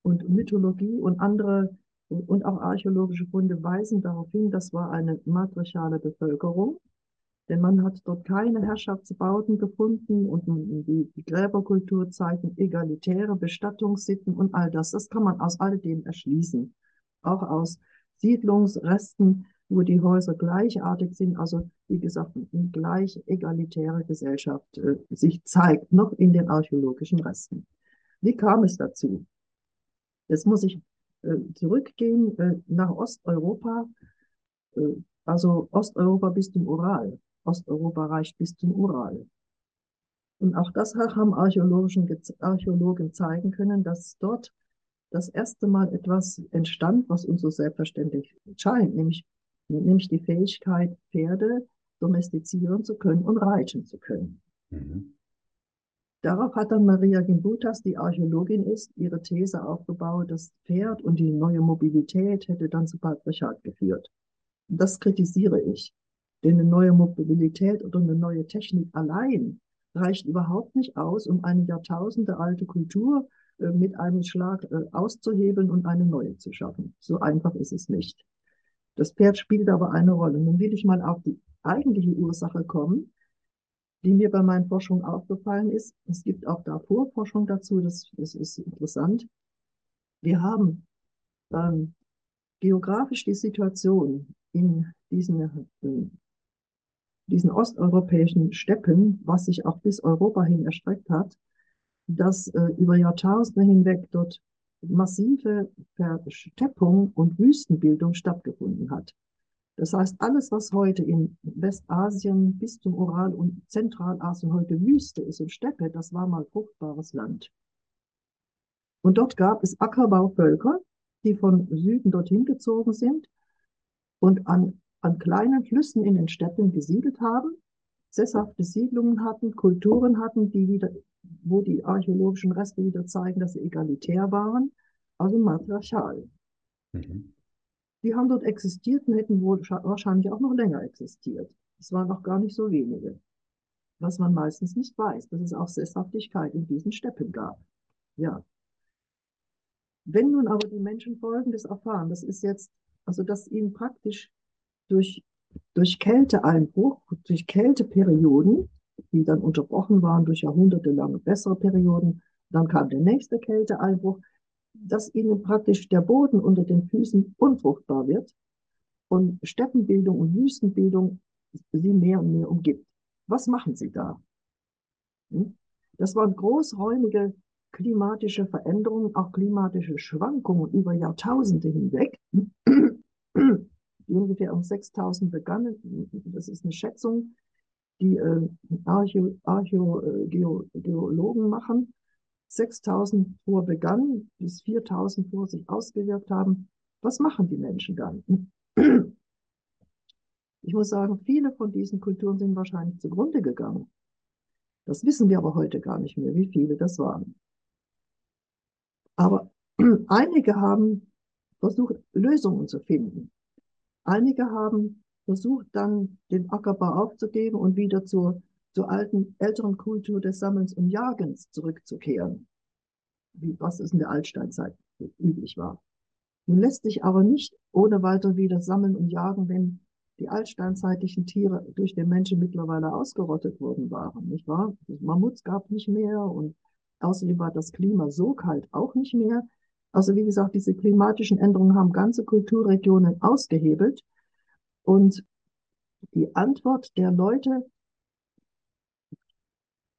Und Mythologie und andere und auch archäologische Funde weisen darauf hin, das war eine matriarchale Bevölkerung, denn man hat dort keine Herrschaftsbauten gefunden und die, die Gräberkultur zeigen egalitäre Bestattungssitten und all das. Das kann man aus all dem erschließen. Auch aus Siedlungsresten wo die Häuser gleichartig sind, also wie gesagt, eine gleich egalitäre Gesellschaft äh, sich zeigt, noch in den archäologischen Resten. Wie kam es dazu? Jetzt muss ich äh, zurückgehen äh, nach Osteuropa, äh, also Osteuropa bis zum Ural. Osteuropa reicht bis zum Ural. Und auch das haben Archäologen zeigen können, dass dort das erste Mal etwas entstand, was uns so selbstverständlich scheint, nämlich nämlich die Fähigkeit, Pferde domestizieren zu können und reiten zu können. Mhm. Darauf hat dann Maria Gimbutas, die Archäologin ist, ihre These aufgebaut, das Pferd und die neue Mobilität hätte dann zu Patriarchat geführt. Das kritisiere ich. Denn eine neue Mobilität oder eine neue Technik allein reicht überhaupt nicht aus, um eine Jahrtausende alte Kultur äh, mit einem Schlag äh, auszuhebeln und eine neue zu schaffen. So einfach ist es nicht. Das Pferd spielt aber eine Rolle. Nun will ich mal auf die eigentliche Ursache kommen, die mir bei meinen Forschungen aufgefallen ist. Es gibt auch da Vorforschung dazu, das, das ist interessant. Wir haben ähm, geografisch die Situation in diesen, äh, diesen osteuropäischen Steppen, was sich auch bis Europa hin erstreckt hat, dass äh, über Jahrtausende hinweg dort massive Versteppung und Wüstenbildung stattgefunden hat. Das heißt, alles, was heute in Westasien bis zum Ural und Zentralasien heute Wüste ist und Steppe, das war mal fruchtbares Land. Und dort gab es Ackerbauvölker, die von Süden dorthin gezogen sind und an an kleinen Flüssen in den Steppen gesiedelt haben, sesshafte Siedlungen hatten, Kulturen hatten, die wieder, wo die archäologischen Reste wieder zeigen, dass sie egalitär waren, also matriarchal. Mhm. Die haben dort existiert und hätten wohl wahrscheinlich auch noch länger existiert. Es waren noch gar nicht so wenige. Was man meistens nicht weiß, dass es auch Sesshaftigkeit in diesen Steppen gab. Ja. Wenn nun aber die Menschen Folgendes erfahren, das ist jetzt, also dass ihnen praktisch durch, durch Kälteeinbruch, durch Kälteperioden, die dann unterbrochen waren durch jahrhundertelange bessere Perioden, dann kam der nächste Kälteeinbruch, dass ihnen praktisch der Boden unter den Füßen unfruchtbar wird und Steppenbildung und Wüstenbildung sie mehr und mehr umgibt. Was machen sie da? Hm? Das waren großräumige klimatische Veränderungen, auch klimatische Schwankungen über Jahrtausende hinweg, die ungefähr um 6000 begannen. Das ist eine Schätzung, die äh, Archäologen machen. 6000 vor begann, bis 4000 vor sich ausgewirkt haben. Was machen die Menschen dann? Ich muss sagen, viele von diesen Kulturen sind wahrscheinlich zugrunde gegangen. Das wissen wir aber heute gar nicht mehr, wie viele das waren. Aber einige haben versucht, Lösungen zu finden. Einige haben versucht, dann den Ackerbau aufzugeben und wieder zur, zur alten, älteren Kultur des Sammelns und Jagens zurückzukehren, wie, was es in der Altsteinzeit üblich war. Nun lässt sich aber nicht ohne weiter wieder sammeln und jagen, wenn die altsteinzeitlichen Tiere durch den Menschen mittlerweile ausgerottet worden waren, nicht wahr? Mammuts gab nicht mehr und Außerdem war das Klima so kalt auch nicht mehr. Also wie gesagt, diese klimatischen Änderungen haben ganze Kulturregionen ausgehebelt. Und die Antwort der Leute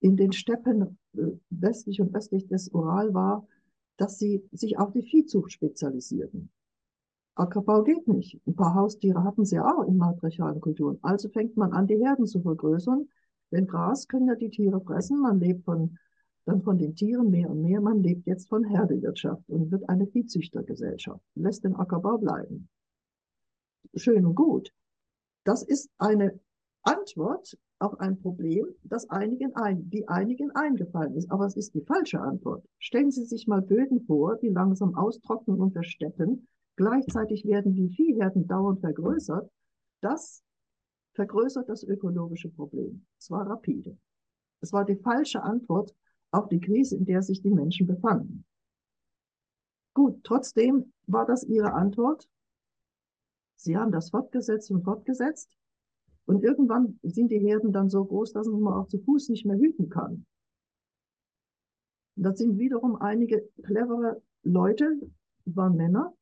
in den Steppen äh, westlich und östlich des Ural war, dass sie sich auf die Viehzucht spezialisierten. Ackerbau geht nicht. Ein paar Haustiere hatten sie auch in matriarchalen Kulturen. Also fängt man an, die Herden zu vergrößern. Denn Gras können ja die Tiere fressen. Man lebt von dann von den Tieren mehr und mehr. Man lebt jetzt von Herdewirtschaft und wird eine Viehzüchtergesellschaft, lässt den Ackerbau bleiben. Schön und gut. Das ist eine Antwort auf ein Problem, das einigen ein, die einigen eingefallen ist. Aber es ist die falsche Antwort. Stellen Sie sich mal Böden vor, die langsam austrocknen und versteppen. Gleichzeitig werden die Viehherden dauernd vergrößert. Das vergrößert das ökologische Problem. Es war rapide. Es war die falsche Antwort auf die Krise, in der sich die Menschen befanden. Gut, trotzdem war das ihre Antwort. Sie haben das fortgesetzt und fortgesetzt. Und irgendwann sind die Herden dann so groß, dass man auch zu Fuß nicht mehr hüten kann. Und das sind wiederum einige clevere Leute, waren Männer.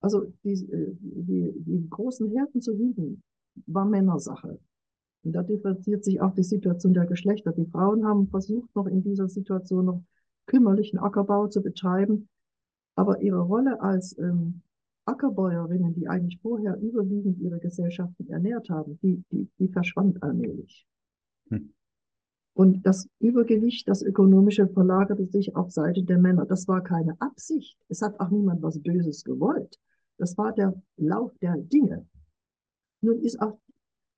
Also die, die, die großen Herden zu hüten, war Männersache. Und da differenziert sich auch die Situation der Geschlechter. Die Frauen haben versucht, noch in dieser Situation noch kümmerlichen Ackerbau zu betreiben. Aber ihre Rolle als ähm, Ackerbäuerinnen, die eigentlich vorher überwiegend ihre Gesellschaften ernährt haben, die, die, die verschwand allmählich. Hm. Und das Übergewicht, das ökonomische, verlagerte sich auf Seite der Männer. Das war keine Absicht. Es hat auch niemand was Böses gewollt. Das war der Lauf der Dinge. Nun ist auch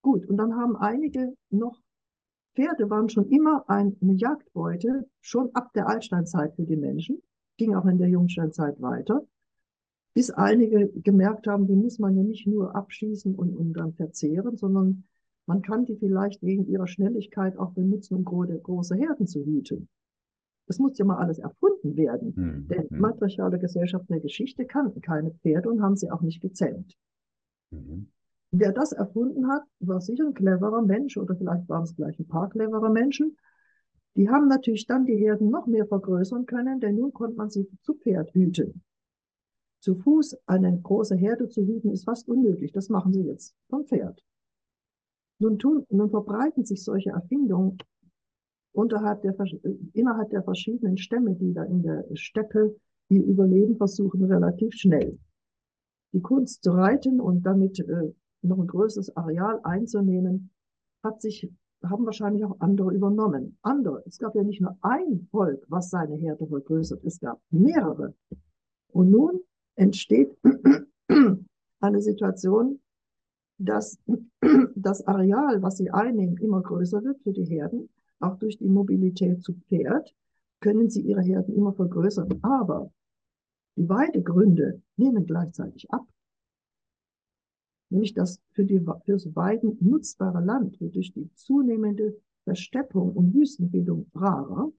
Gut, und dann haben einige noch, Pferde waren schon immer eine Jagdbeute, schon ab der Altsteinzeit für die Menschen, ging auch in der Jungsteinzeit weiter, bis einige gemerkt haben, die muss man ja nicht nur abschießen und, und dann verzehren, sondern man kann die vielleicht wegen ihrer Schnelligkeit auch benutzen, um große Herden zu hüten. Das muss ja mal alles erfunden werden. Mhm. Denn hm. matriarchale Gesellschaften der Geschichte kannten keine Pferde und haben sie auch nicht gezähmt. Mhm. Wer das erfunden hat, war sicher ein cleverer Mensch oder vielleicht waren es gleich ein paar clevere Menschen. Die haben natürlich dann die Herden noch mehr vergrößern können, denn nun konnte man sie zu Pferd hüten. Zu Fuß eine große Herde zu hüten ist fast unmöglich. Das machen sie jetzt vom Pferd. Nun, tun, nun verbreiten sich solche Erfindungen unterhalb der, innerhalb der verschiedenen Stämme, die da in der Steppe ihr Überleben versuchen, relativ schnell. Die Kunst zu reiten und damit äh, noch ein größeres Areal einzunehmen, hat sich, haben wahrscheinlich auch andere übernommen. Andere. Es gab ja nicht nur ein Volk, was seine Herde vergrößert. Es gab mehrere. Und nun entsteht eine Situation, dass das Areal, was sie einnehmen, immer größer wird für die Herden. Auch durch die Mobilität zu Pferd können sie ihre Herden immer vergrößern. Aber die Weidegründe nehmen gleichzeitig ab. Nämlich das für die, fürs Weiden nutzbare Land wird durch die zunehmende Versteppung und Wüstenbildung rarer.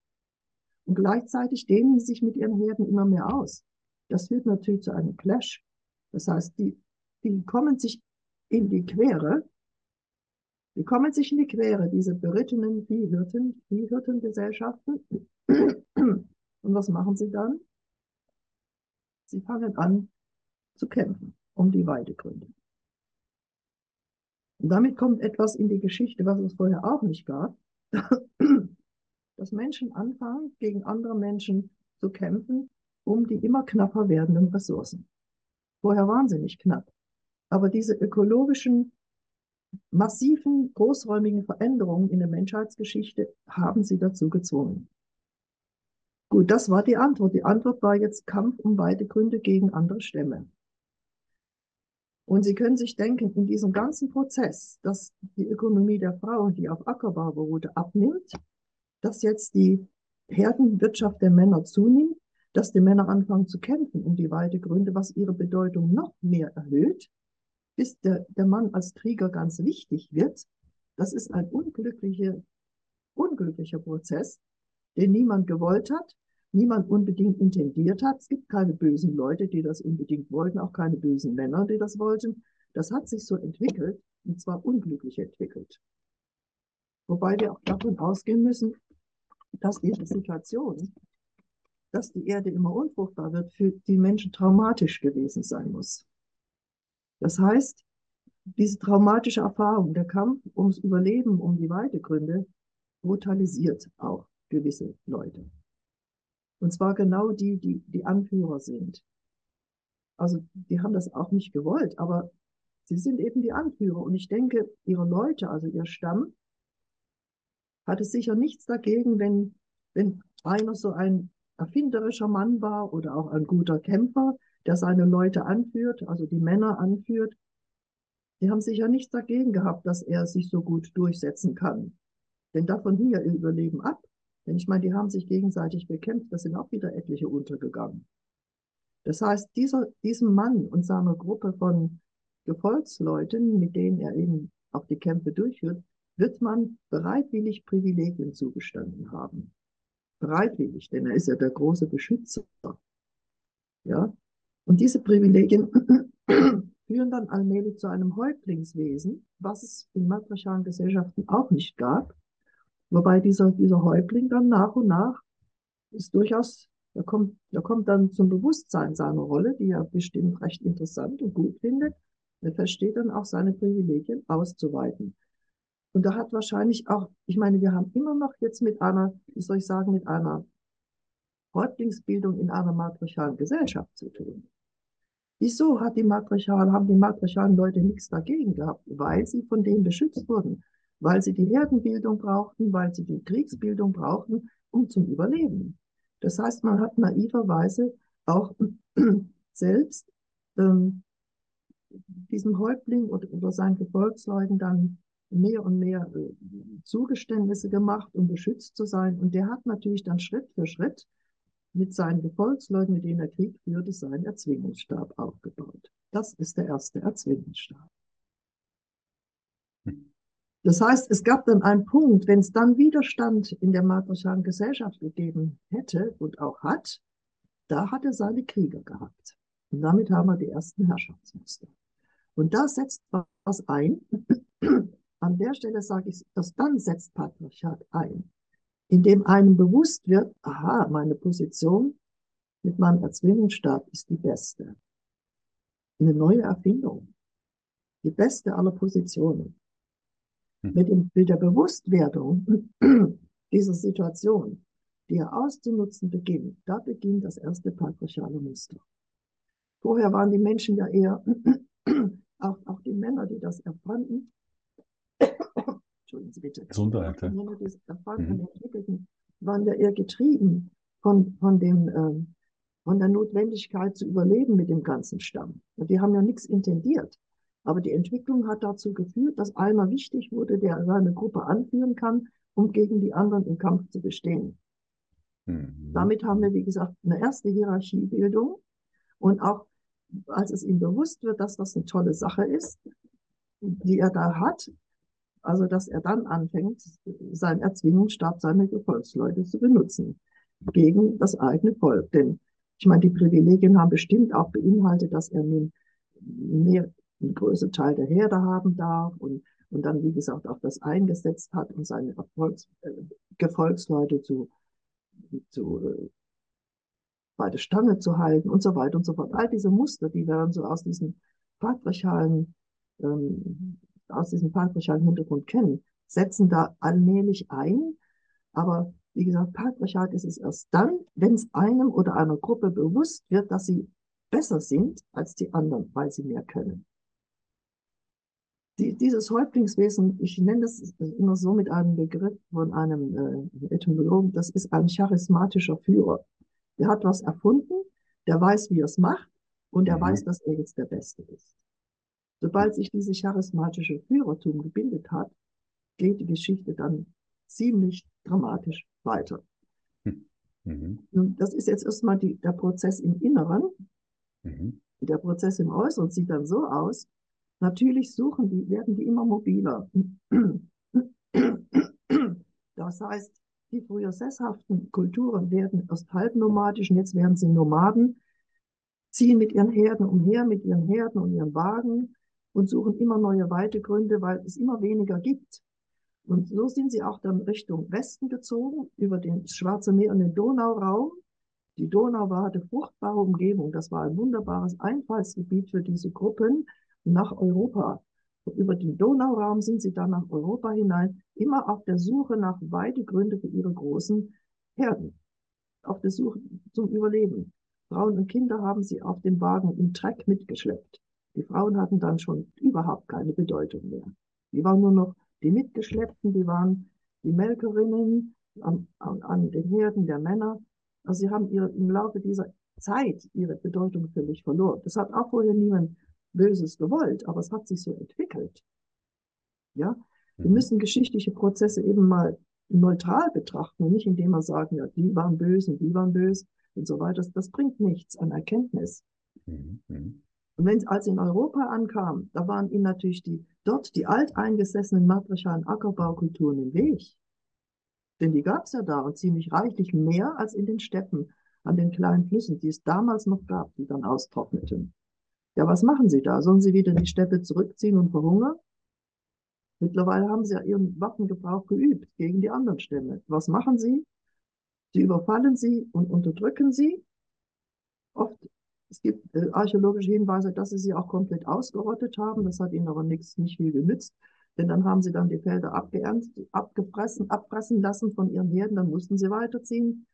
Und gleichzeitig dehnen sie sich mit ihren Herden immer mehr aus. Das führt natürlich zu einem Clash. Das heißt, die, die kommen sich in die Quere. Die kommen sich in die Quere, diese berittenen Viehhirten, Viehhirtengesellschaften. Und was machen sie dann? Sie fangen an zu kämpfen um die Weidegründe. Und damit kommt etwas in die Geschichte, was es vorher auch nicht gab, dass Menschen anfangen, gegen andere Menschen zu kämpfen, um die immer knapper werdenden Ressourcen. Vorher waren sie nicht knapp. Aber diese ökologischen, massiven, großräumigen Veränderungen in der Menschheitsgeschichte haben sie dazu gezwungen. Gut, das war die Antwort. Die Antwort war jetzt Kampf um Weidegründe gegen andere Stämme. Und Sie können sich denken, in diesem ganzen Prozess, dass die Ökonomie der Frau, die auf Ackerbau beruhte, abnimmt, dass jetzt die Herdenwirtschaft der Männer zunimmt, dass die Männer anfangen zu kämpfen um die Weidegründe, was ihre Bedeutung noch mehr erhöht, bis der, der Mann als Krieger ganz wichtig wird. Das ist ein unglücklicher, unglücklicher Prozess, den niemand gewollt hat, niemand unbedingt intendiert hat. Es gibt keine bösen Leute, die das unbedingt wollten, auch keine bösen Männer, die das wollten. Das hat sich so entwickelt, und zwar unglücklich entwickelt. Wobei wir auch davon ausgehen müssen, dass diese Situation, dass die Erde immer unfruchtbar wird, für die Menschen traumatisch gewesen sein muss. Das heißt, diese traumatische Erfahrung, der Kampf ums Überleben, um die Weidegründe, brutalisiert auch gewisse Leute. Und zwar genau die, die die Anführer sind. Also die haben das auch nicht gewollt, aber sie sind eben die Anführer. Und ich denke, ihre Leute, also ihr Stamm, hatte sicher nichts dagegen, wenn, wenn einer so ein erfinderischer Mann war oder auch ein guter Kämpfer, der seine Leute anführt, also die Männer anführt. Die haben sicher nichts dagegen gehabt, dass er sich so gut durchsetzen kann. Denn davon hing ja ihr Überleben ab. Denn ich meine, die haben sich gegenseitig bekämpft, da sind auch wieder etliche untergegangen. Das heißt, dieser, diesem Mann und seiner Gruppe von Gefolgsleuten, mit denen er eben auch die Kämpfe durchführt, wird man bereitwillig Privilegien zugestanden haben. Bereitwillig, denn er ist ja der große Beschützer. Ja? Und diese Privilegien führen dann allmählich zu einem Häuptlingswesen, was es in matriarchalen Gesellschaften auch nicht gab. Wobei dieser, dieser Häuptling dann nach und nach ist durchaus, er kommt, er kommt dann zum Bewusstsein seiner Rolle, die er bestimmt recht interessant und gut findet. Er versteht dann auch seine Privilegien auszuweiten. Und da hat wahrscheinlich auch, ich meine, wir haben immer noch jetzt mit einer, wie soll ich sagen, mit einer Häuptlingsbildung in einer matriarchalen Gesellschaft zu tun. Wieso hat die haben die matriarchalen Leute nichts dagegen gehabt? Weil sie von denen beschützt wurden weil sie die Herdenbildung brauchten, weil sie die Kriegsbildung brauchten, um zum Überleben. Das heißt, man hat naiverweise auch selbst ähm, diesem Häuptling oder, oder seinen Gefolgsleuten dann mehr und mehr äh, Zugeständnisse gemacht, um beschützt zu sein. Und der hat natürlich dann Schritt für Schritt mit seinen Gefolgsleuten, mit denen er Krieg führte, seinen Erzwingungsstab aufgebaut. Das ist der erste Erzwingungsstab. Das heißt, es gab dann einen Punkt, wenn es dann Widerstand in der matriarchalen Gesellschaft gegeben hätte und auch hat, da hat er seine Krieger gehabt. Und damit haben wir die ersten Herrschaftsmuster. Und da setzt was ein. An der Stelle sage ich, dass dann setzt Patriarchat ein, indem einem bewusst wird, aha, meine Position mit meinem Erzwingungsstab ist die beste. Eine neue Erfindung. Die beste aller Positionen. Hm. mit, dem, mit der Bewusstwerdung dieser Situation, die er auszunutzen beginnt, da beginnt das erste patriarchale Muster. Vorher waren die Menschen ja eher, auch, auch die Männer, die das erfanden, Entschuldigen Sie bitte. Gesundheit. Die Männer, die es erfanden mhm. entwickelten, waren ja eher getrieben von, von, dem, äh, von der Notwendigkeit zu überleben mit dem ganzen Stamm. Und die haben ja nichts intendiert. Aber die Entwicklung hat dazu geführt, dass einer wichtig wurde, der seine Gruppe anführen kann, um gegen die anderen im Kampf zu bestehen. Mhm. Damit haben wir, wie gesagt, eine erste Hierarchiebildung. Und auch als es ihm bewusst wird, dass das eine tolle Sache ist, die er da hat, also dass er dann anfängt, seinen Erzwingungsstab, seine Gefolgsleute zu benutzen gegen das eigene Volk. Denn ich meine, die Privilegien haben bestimmt auch beinhaltet, dass er nun mehr, einen größeren Teil der Herde haben darf und, und dann, wie gesagt, auch das eingesetzt hat, um seine Erfolgs, äh, Gefolgsleute zu, zu äh, bei der Stange zu halten und so weiter und so fort. All diese Muster, die wir dann so aus diesem patriarchalen, ähm, aus diesem patriarchalen Hintergrund kennen, setzen da allmählich ein. Aber wie gesagt, Patriarchat ist es erst dann, wenn es einem oder einer Gruppe bewusst wird, dass sie besser sind als die anderen, weil sie mehr können. Die, dieses Häuptlingswesen, ich nenne das immer so mit einem Begriff von einem äh, Etymologen, das ist ein charismatischer Führer. Der hat was erfunden, der weiß, wie er es macht und er mhm. weiß, dass er jetzt der Beste ist. Sobald sich dieses charismatische Führertum gebildet hat, geht die Geschichte dann ziemlich dramatisch weiter. Mhm. Das ist jetzt erstmal die, der Prozess im Inneren. Mhm. Der Prozess im Äußeren sieht dann so aus. Natürlich suchen die, werden die immer mobiler. Das heißt, die früher sesshaften Kulturen werden erst halbnomadisch und jetzt werden sie Nomaden, ziehen mit ihren Herden umher, mit ihren Herden und ihren Wagen und suchen immer neue Weidegründe, weil es immer weniger gibt. Und so sind sie auch dann Richtung Westen gezogen, über den Schwarze Meer und den Donauraum. Die Donau war eine fruchtbare Umgebung. Das war ein wunderbares Einfallsgebiet für diese Gruppen nach Europa. Über den Donauraum sind sie dann nach Europa hinein, immer auf der Suche nach Weidegründe für ihre großen Herden, auf der Suche zum Überleben. Frauen und Kinder haben sie auf dem Wagen im Treck mitgeschleppt. Die Frauen hatten dann schon überhaupt keine Bedeutung mehr. Die waren nur noch die Mitgeschleppten, die waren die Melkerinnen an, an, an den Herden der Männer. Also sie haben ihre, im Laufe dieser Zeit ihre Bedeutung völlig verloren. Das hat auch vorher niemand Böses gewollt, aber es hat sich so entwickelt. Ja, wir mhm. müssen geschichtliche Prozesse eben mal neutral betrachten und nicht indem wir sagen, ja, die waren böse und die waren böse und so weiter. Das, das bringt nichts an Erkenntnis. Mhm. Und wenn, als in Europa ankam, da waren ihnen natürlich die, dort die alteingesessenen matriarchalen Ackerbaukulturen im Weg. Denn die gab es ja da und ziemlich reichlich mehr als in den Steppen an den kleinen Flüssen, die es damals noch gab, die dann austrockneten. Ja, was machen Sie da? Sollen Sie wieder in die Steppe zurückziehen und verhungern? Mittlerweile haben Sie ja Ihren Waffengebrauch geübt gegen die anderen Stämme. Was machen Sie? Sie überfallen sie und unterdrücken sie. Oft, es gibt äh, archäologische Hinweise, dass sie sie auch komplett ausgerottet haben. Das hat ihnen aber nichts, nicht viel genützt. Denn dann haben sie dann die Felder abgeerntet, abgefressen, abfressen lassen von ihren Herden. Dann mussten sie weiterziehen.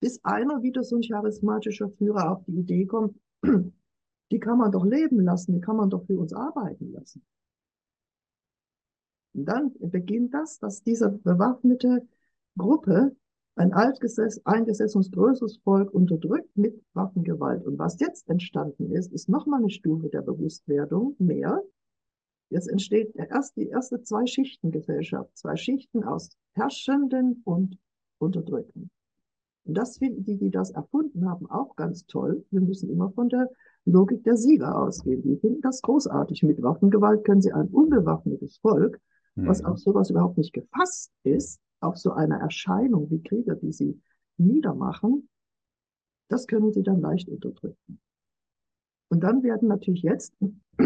Bis einer wieder so ein charismatischer Führer auf die Idee kommt, die kann man doch leben lassen, die kann man doch für uns arbeiten lassen. Und dann beginnt das, dass diese bewaffnete Gruppe ein altgesetz, eingesessenes größeres Volk unterdrückt mit Waffengewalt. Und was jetzt entstanden ist, ist nochmal eine Stufe der Bewusstwerdung mehr. Jetzt entsteht erst die erste zwei Schichten Gesellschaft, zwei Schichten aus Herrschenden und Unterdrückten. Und das finden die, die das erfunden haben, auch ganz toll. Wir müssen immer von der Logik der Sieger ausgehen. Die finden das großartig. Mit Waffengewalt können sie ein unbewaffnetes Volk, was mhm. auf sowas überhaupt nicht gefasst ist, auf so eine Erscheinung wie Krieger, die sie niedermachen, das können sie dann leicht unterdrücken. Und dann werden natürlich jetzt,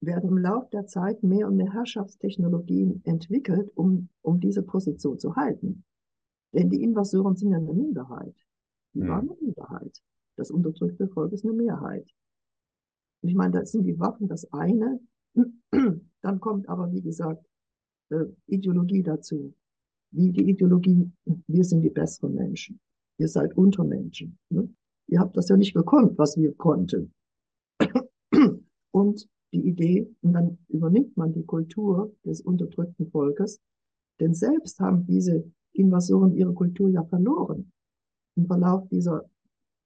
werden im Laufe der Zeit mehr und mehr Herrschaftstechnologien entwickelt, um, um diese Position zu halten. Denn die Invasoren sind ja eine Minderheit. Die mhm. waren eine Minderheit. Das unterdrückte Volk ist eine Mehrheit. Und ich meine, da sind die Waffen das eine. Dann kommt aber, wie gesagt, äh, Ideologie dazu. Wie die Ideologie, wir sind die besseren Menschen. Ihr seid Untermenschen. Ne? Ihr habt das ja nicht gekonnt, was wir konnten. Und die Idee, und dann übernimmt man die Kultur des unterdrückten Volkes, denn selbst haben diese Invasoren ihre Kultur ja verloren im Verlauf dieser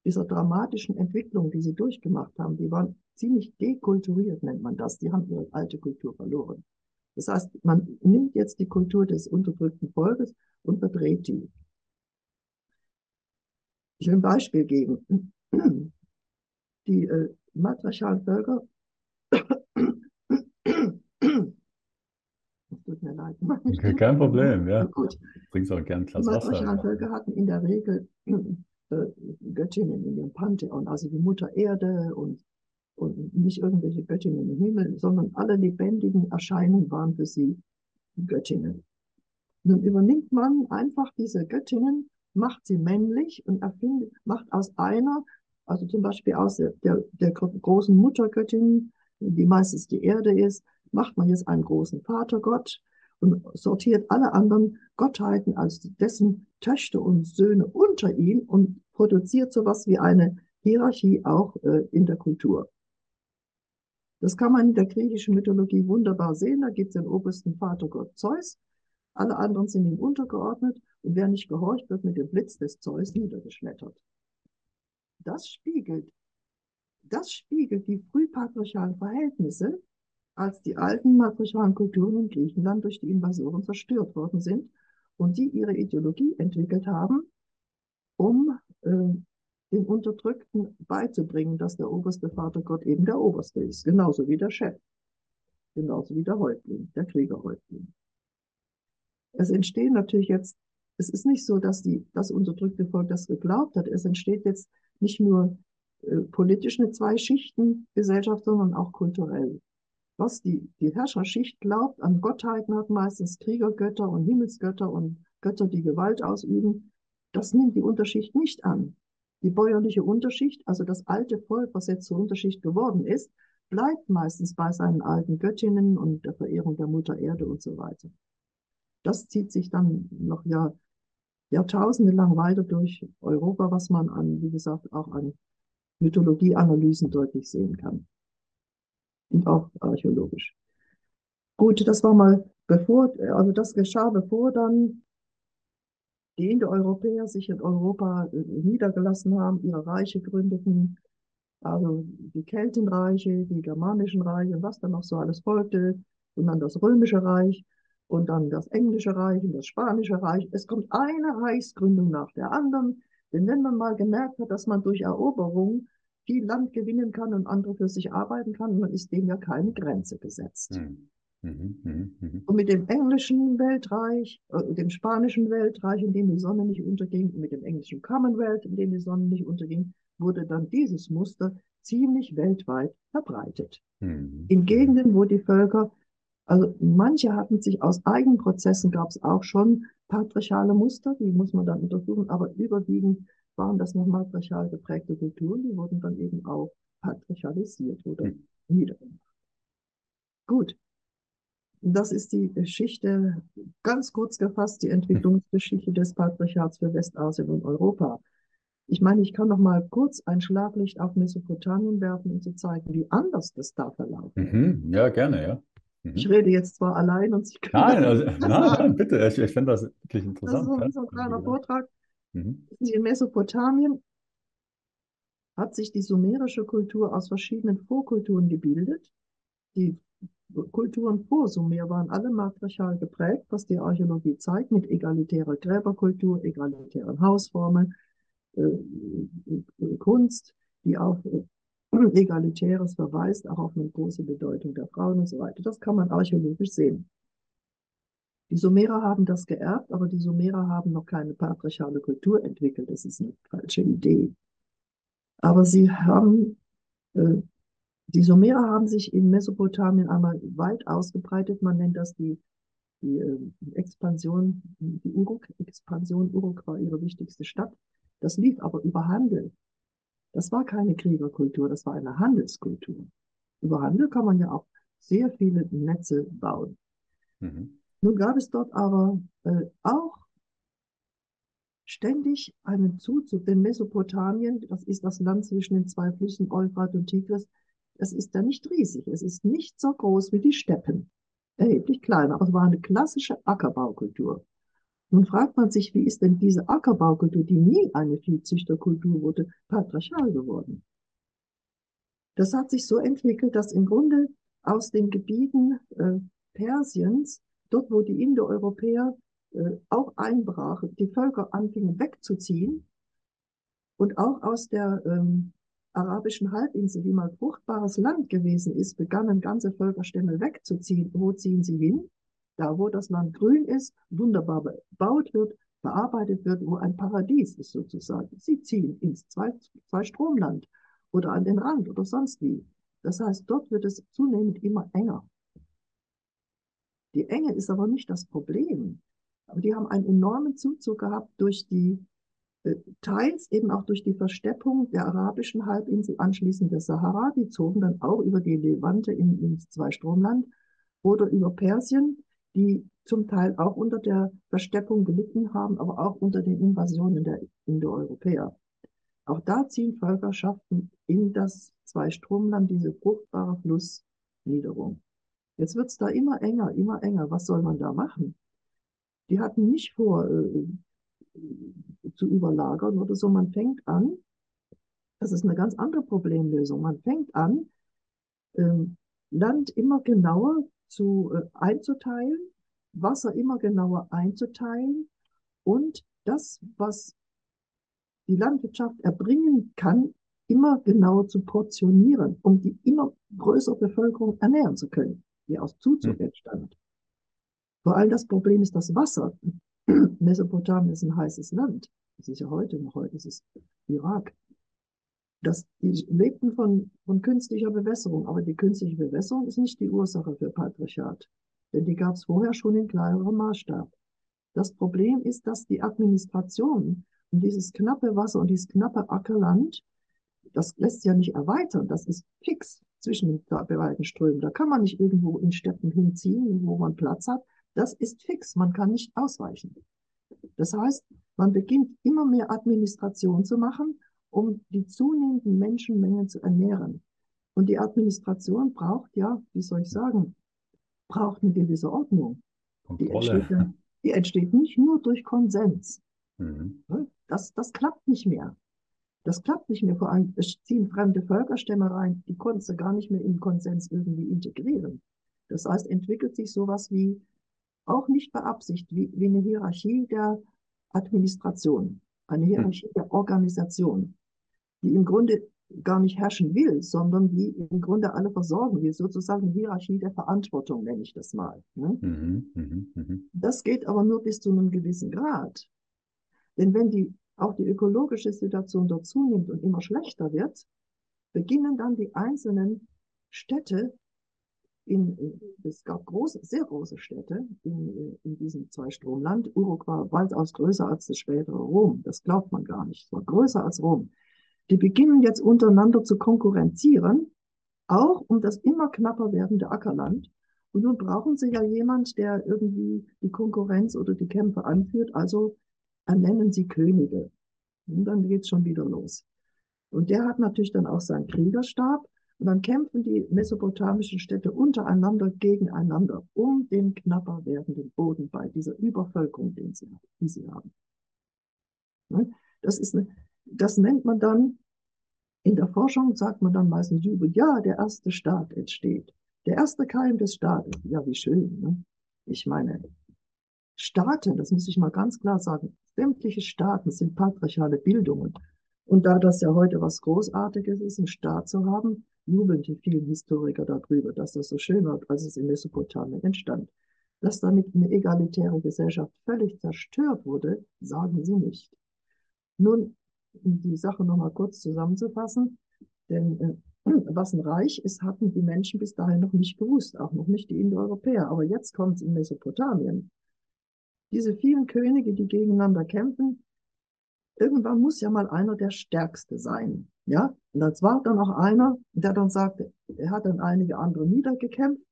dieser dramatischen Entwicklung, die sie durchgemacht haben, die waren ziemlich dekulturiert, nennt man das. Die haben ihre alte Kultur verloren. Das heißt, man nimmt jetzt die Kultur des unterdrückten Volkes und verdreht die. Ich will ein Beispiel geben. Die äh, matriarchalen Völker, es tut mir leid. Kein Problem, ja. Gut. Bringst auch gern Glas Die matriarchalen Völker hatten in der Regel äh, Göttinnen in ihrem Pantheon, also die Mutter Erde und, und nicht irgendwelche Göttinnen im Himmel, sondern alle lebendigen Erscheinungen waren für sie Göttinnen. Nun übernimmt man einfach diese Göttinnen, macht sie männlich und erfindet, macht aus einer, also zum Beispiel aus der, der, der großen Muttergöttin, die meistens die Erde ist, macht man jetzt einen großen Vatergott und sortiert alle anderen Gottheiten als dessen Töchter und Söhne unter ihm und produziert sowas wie eine Hierarchie auch äh, in der Kultur. Das kann man in der griechischen Mythologie wunderbar sehen. Da gibt es den obersten Vatergott Zeus. Alle anderen sind ihm untergeordnet und wer nicht gehorcht, wird mit dem Blitz des Zeus niedergeschmettert. Das spiegelt, das spiegelt die frühpatriarchalen Verhältnisse als die alten matriarchalen Kulturen in Griechenland durch die Invasoren zerstört worden sind und die ihre Ideologie entwickelt haben, um äh, den Unterdrückten beizubringen, dass der oberste Vatergott eben der oberste ist, genauso wie der Chef, genauso wie der Häuptling, der Kriegerhäuptling. Es entstehen natürlich jetzt, es ist nicht so, dass die, das unterdrückte Volk das geglaubt hat, es entsteht jetzt nicht nur äh, politisch eine Zwei-Schichten-Gesellschaft, sondern auch kulturell was die, die Herrscherschicht glaubt an Gottheiten, hat meistens Kriegergötter und Himmelsgötter und Götter, die Gewalt ausüben. Das nimmt die Unterschicht nicht an. Die bäuerliche Unterschicht, also das alte Volk, was jetzt zur Unterschicht geworden ist, bleibt meistens bei seinen alten Göttinnen und der Verehrung der Mutter Erde und so weiter. Das zieht sich dann noch Jahr, Jahrtausende lang weiter durch Europa, was man an, wie gesagt, auch an Mythologieanalysen deutlich sehen kann und auch archäologisch. Gut, das war mal bevor, also das geschah, bevor dann die Indoeuropäer sich in Europa äh, niedergelassen haben, ihre Reiche gründeten, also die Keltenreiche, die germanischen Reiche und was dann noch so alles folgte, und dann das römische Reich und dann das englische Reich und das spanische Reich. Es kommt eine Reichsgründung nach der anderen, denn wenn man mal gemerkt hat, dass man durch Eroberung viel Land gewinnen kann und andere für sich arbeiten kann, dann ist dem ja keine Grenze gesetzt. Hm. Mhm, mh, mh. Und mit dem englischen Weltreich, äh, dem spanischen Weltreich, in dem die Sonne nicht unterging, und mit dem englischen Commonwealth, in dem die Sonne nicht unterging, wurde dann dieses Muster ziemlich weltweit verbreitet. Mhm. In Gegenden, wo die Völker, also manche hatten sich aus Eigenprozessen, gab es auch schon patriarchale Muster, die muss man dann untersuchen, aber überwiegend waren das noch matriarchal geprägte Kulturen, die wurden dann eben auch patriarchalisiert oder mhm. niedergemacht. Gut. Das ist die Geschichte, ganz kurz gefasst, die Entwicklungsgeschichte des Patriarchats für Westasien und Europa. Ich meine, ich kann noch mal kurz ein Schlaglicht auf Mesopotamien werfen, um zu zeigen, wie anders das da verlaufen. Mhm. Ja, gerne, ja. Mhm. Ich rede jetzt zwar allein und Sie können. Nein, also, nein, nein, bitte. Ich, ich finde das wirklich interessant. Das ist so, so ein kleiner Vortrag. Mhm. In Mesopotamien hat sich die sumerische Kultur aus verschiedenen Vorkulturen gebildet. Die Kulturen vor Sumer waren alle matriarchal geprägt, was die Archäologie zeigt, mit egalitärer Gräberkultur, egalitären Hausformen, äh, Kunst, die auf äh, Egalitäres verweist, auch auf eine große Bedeutung der Frauen und so weiter. Das kann man archäologisch sehen. Die Sumerer haben das geerbt, aber die Sumerer haben noch keine patriarchale Kultur entwickelt. Das ist eine falsche Idee. Aber sie haben, äh, die Sumerer haben sich in Mesopotamien einmal weit ausgebreitet. Man nennt das die, die äh, Expansion, die Uruk-Expansion. Uruk war ihre wichtigste Stadt. Das lief aber über Handel. Das war keine Kriegerkultur, das war eine Handelskultur. Über Handel kann man ja auch sehr viele Netze bauen. Mhm. Nun gab es dort aber äh, auch ständig einen Zuzug, denn Mesopotamien, das ist das Land zwischen den zwei Flüssen Euphrat und Tigris, es ist da nicht riesig, es ist nicht so groß wie die Steppen, erheblich kleiner, aber es war eine klassische Ackerbaukultur. Nun fragt man sich, wie ist denn diese Ackerbaukultur, die nie eine Viehzüchterkultur wurde, patriarchal geworden? Das hat sich so entwickelt, dass im Grunde aus den Gebieten äh, Persiens, dort wo die Indoeuropäer äh, auch einbrachen, die Völker anfingen wegzuziehen und auch aus der ähm, arabischen Halbinsel, die mal fruchtbares Land gewesen ist, begannen ganze Völkerstämme wegzuziehen. Wo ziehen sie hin? Da, wo das Land grün ist, wunderbar bebaut wird, bearbeitet wird, wo ein Paradies ist sozusagen. Sie ziehen ins Zweistromland oder an den Rand oder sonst wie. Das heißt, dort wird es zunehmend immer enger. Die Enge ist aber nicht das Problem. Aber die haben einen enormen Zuzug gehabt durch die, teils eben auch durch die Versteppung der arabischen Halbinsel anschließend der Sahara. Die zogen dann auch über die Levante in, ins Zweistromland oder über Persien, die zum Teil auch unter der Versteppung gelitten haben, aber auch unter den Invasionen der Indoeuropäer. Auch da ziehen Völkerschaften in das Zweistromland, diese fruchtbare Flussniederung. Jetzt wird es da immer enger, immer enger. Was soll man da machen? Die hatten nicht vor, äh, zu überlagern oder so. Man fängt an, das ist eine ganz andere Problemlösung. Man fängt an, ähm, Land immer genauer zu, äh, einzuteilen, Wasser immer genauer einzuteilen und das, was die Landwirtschaft erbringen kann, immer genauer zu portionieren, um die immer größere Bevölkerung ernähren zu können, die aus Zuzug hm. entstand. Vor allem das Problem ist das Wasser. Mesopotamien ist ein heißes Land. Das ist ja heute noch, heute ist es Irak. Das, die lebten von, von künstlicher Bewässerung, aber die künstliche Bewässerung ist nicht die Ursache für Patriarchat, denn die gab es vorher schon in kleinerem Maßstab. Das Problem ist, dass die Administration und dieses knappe Wasser und dieses knappe Ackerland, das lässt sich ja nicht erweitern. Das ist fix zwischen den beiden Strömen. Da kann man nicht irgendwo in Städten hinziehen, wo man Platz hat. Das ist fix. Man kann nicht ausweichen. Das heißt, man beginnt immer mehr Administration zu machen, um die zunehmenden Menschenmengen zu ernähren. Und die Administration braucht ja, wie soll ich sagen, braucht eine gewisse Ordnung. Die entsteht, die entsteht, nicht nur durch Konsens. Mhm. Das, das klappt nicht mehr. Das klappt nicht mehr. Vor allem, es ziehen fremde Völkerstämme rein, die konntest du gar nicht mehr in Konsens irgendwie integrieren. Das heißt, entwickelt sich sowas wie, auch nicht beabsichtigt, wie, wie eine Hierarchie der Administration, eine hm. Hierarchie der Organisation, die im Grunde gar nicht herrschen will, sondern die im Grunde alle versorgen will, sozusagen eine Hierarchie der Verantwortung, nenne ich das mal. Ne? Mhm, mh, mh. Das geht aber nur bis zu einem gewissen Grad. Denn wenn die, auch die ökologische Situation dort zunimmt und immer schlechter wird, beginnen dann die einzelnen Städte in, es gab große, sehr große Städte in, in diesem Zweistromland. Uruk war weitaus größer als das spätere Rom. Das glaubt man gar nicht. Es war größer als Rom. Die beginnen jetzt untereinander zu konkurrenzieren, auch um das immer knapper werdende Ackerland. Und nun brauchen sie ja jemand, der irgendwie die Konkurrenz oder die Kämpfe anführt. Also ernennen sie Könige. Und dann geht's schon wieder los. Und der hat natürlich dann auch seinen Kriegerstab. Und dann kämpfen die mesopotamischen Städte untereinander gegeneinander um den knapper werdenden Boden bei dieser Übervölkerung, den sie, die sie haben. Ne? Das, ist eine, das nennt man dann, in der Forschung sagt man dann meistens, ja, der erste Staat entsteht. Der erste Keim des Staates. Ja, wie schön. Ne? Ich meine, Staaten, das muss ich mal ganz klar sagen, sämtliche Staaten sind patriarchale Bildungen. Und da das ja heute was Großartiges ist, einen Staat zu haben, jubeln die vielen Historiker darüber, dass das so schön war, als es in Mesopotamien entstand. Dass damit eine egalitäre Gesellschaft völlig zerstört wurde, sagen sie nicht. Nun, um die Sache nochmal kurz zusammenzufassen, denn äh, was ein Reich ist, hatten die Menschen bis dahin noch nicht gewusst, auch noch nicht die Indoeuropäer. Aber jetzt kommt es in Mesopotamien. Diese vielen Könige, die gegeneinander kämpfen, irgendwann muss ja mal einer der Stärkste sein. Ja, und das war dann auch einer, der dann sagte, er hat dann einige andere niedergekämpft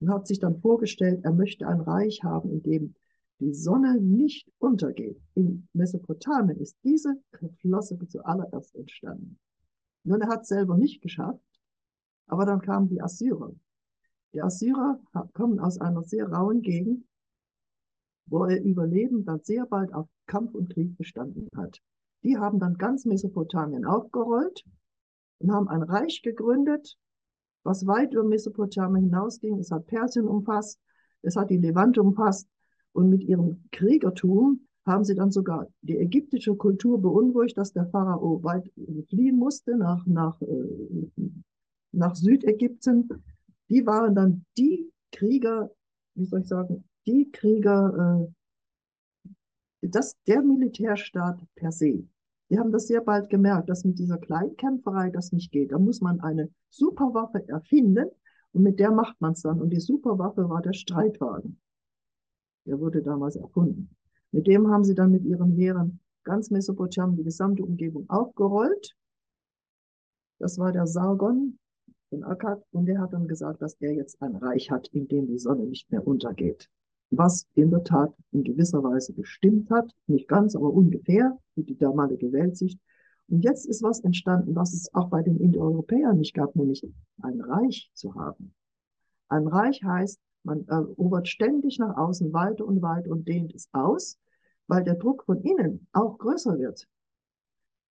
und hat sich dann vorgestellt, er möchte ein Reich haben, in dem die Sonne nicht untergeht. In Mesopotamien ist diese Flosse zuallererst entstanden. Nun, er hat es selber nicht geschafft, aber dann kamen die Assyrer. Die Assyrer kommen aus einer sehr rauen Gegend wo er Überleben dann sehr bald auf Kampf und Krieg bestanden hat. Die haben dann ganz Mesopotamien aufgerollt und haben ein Reich gegründet, was weit über Mesopotamien hinausging. Es hat Persien umfasst, es hat die Levante umfasst und mit ihrem Kriegertum haben sie dann sogar die ägyptische Kultur beunruhigt, dass der Pharao weit fliehen musste nach, nach, äh, nach Südägypten. Die waren dann die Krieger, wie soll ich sagen, die Krieger, äh, das, der Militärstaat per se. Die haben das sehr bald gemerkt, dass mit dieser Kleinkämpferei das nicht geht. Da muss man eine Superwaffe erfinden und mit der macht man es dann. Und die Superwaffe war der Streitwagen. Der wurde damals erfunden. Mit dem haben sie dann mit ihren Heeren ganz Mesopotamien, die gesamte Umgebung aufgerollt. Das war der Sargon von Akkad und der hat dann gesagt, dass er jetzt ein Reich hat, in dem die Sonne nicht mehr untergeht. Was in der Tat in gewisser Weise gestimmt hat, nicht ganz, aber ungefähr, wie die damalige Weltsicht. Und jetzt ist was entstanden, was es auch bei den Indoeuropäern nicht gab, nämlich ein Reich zu haben. Ein Reich heißt, man erobert ständig nach außen weiter und weiter und dehnt es aus, weil der Druck von innen auch größer wird.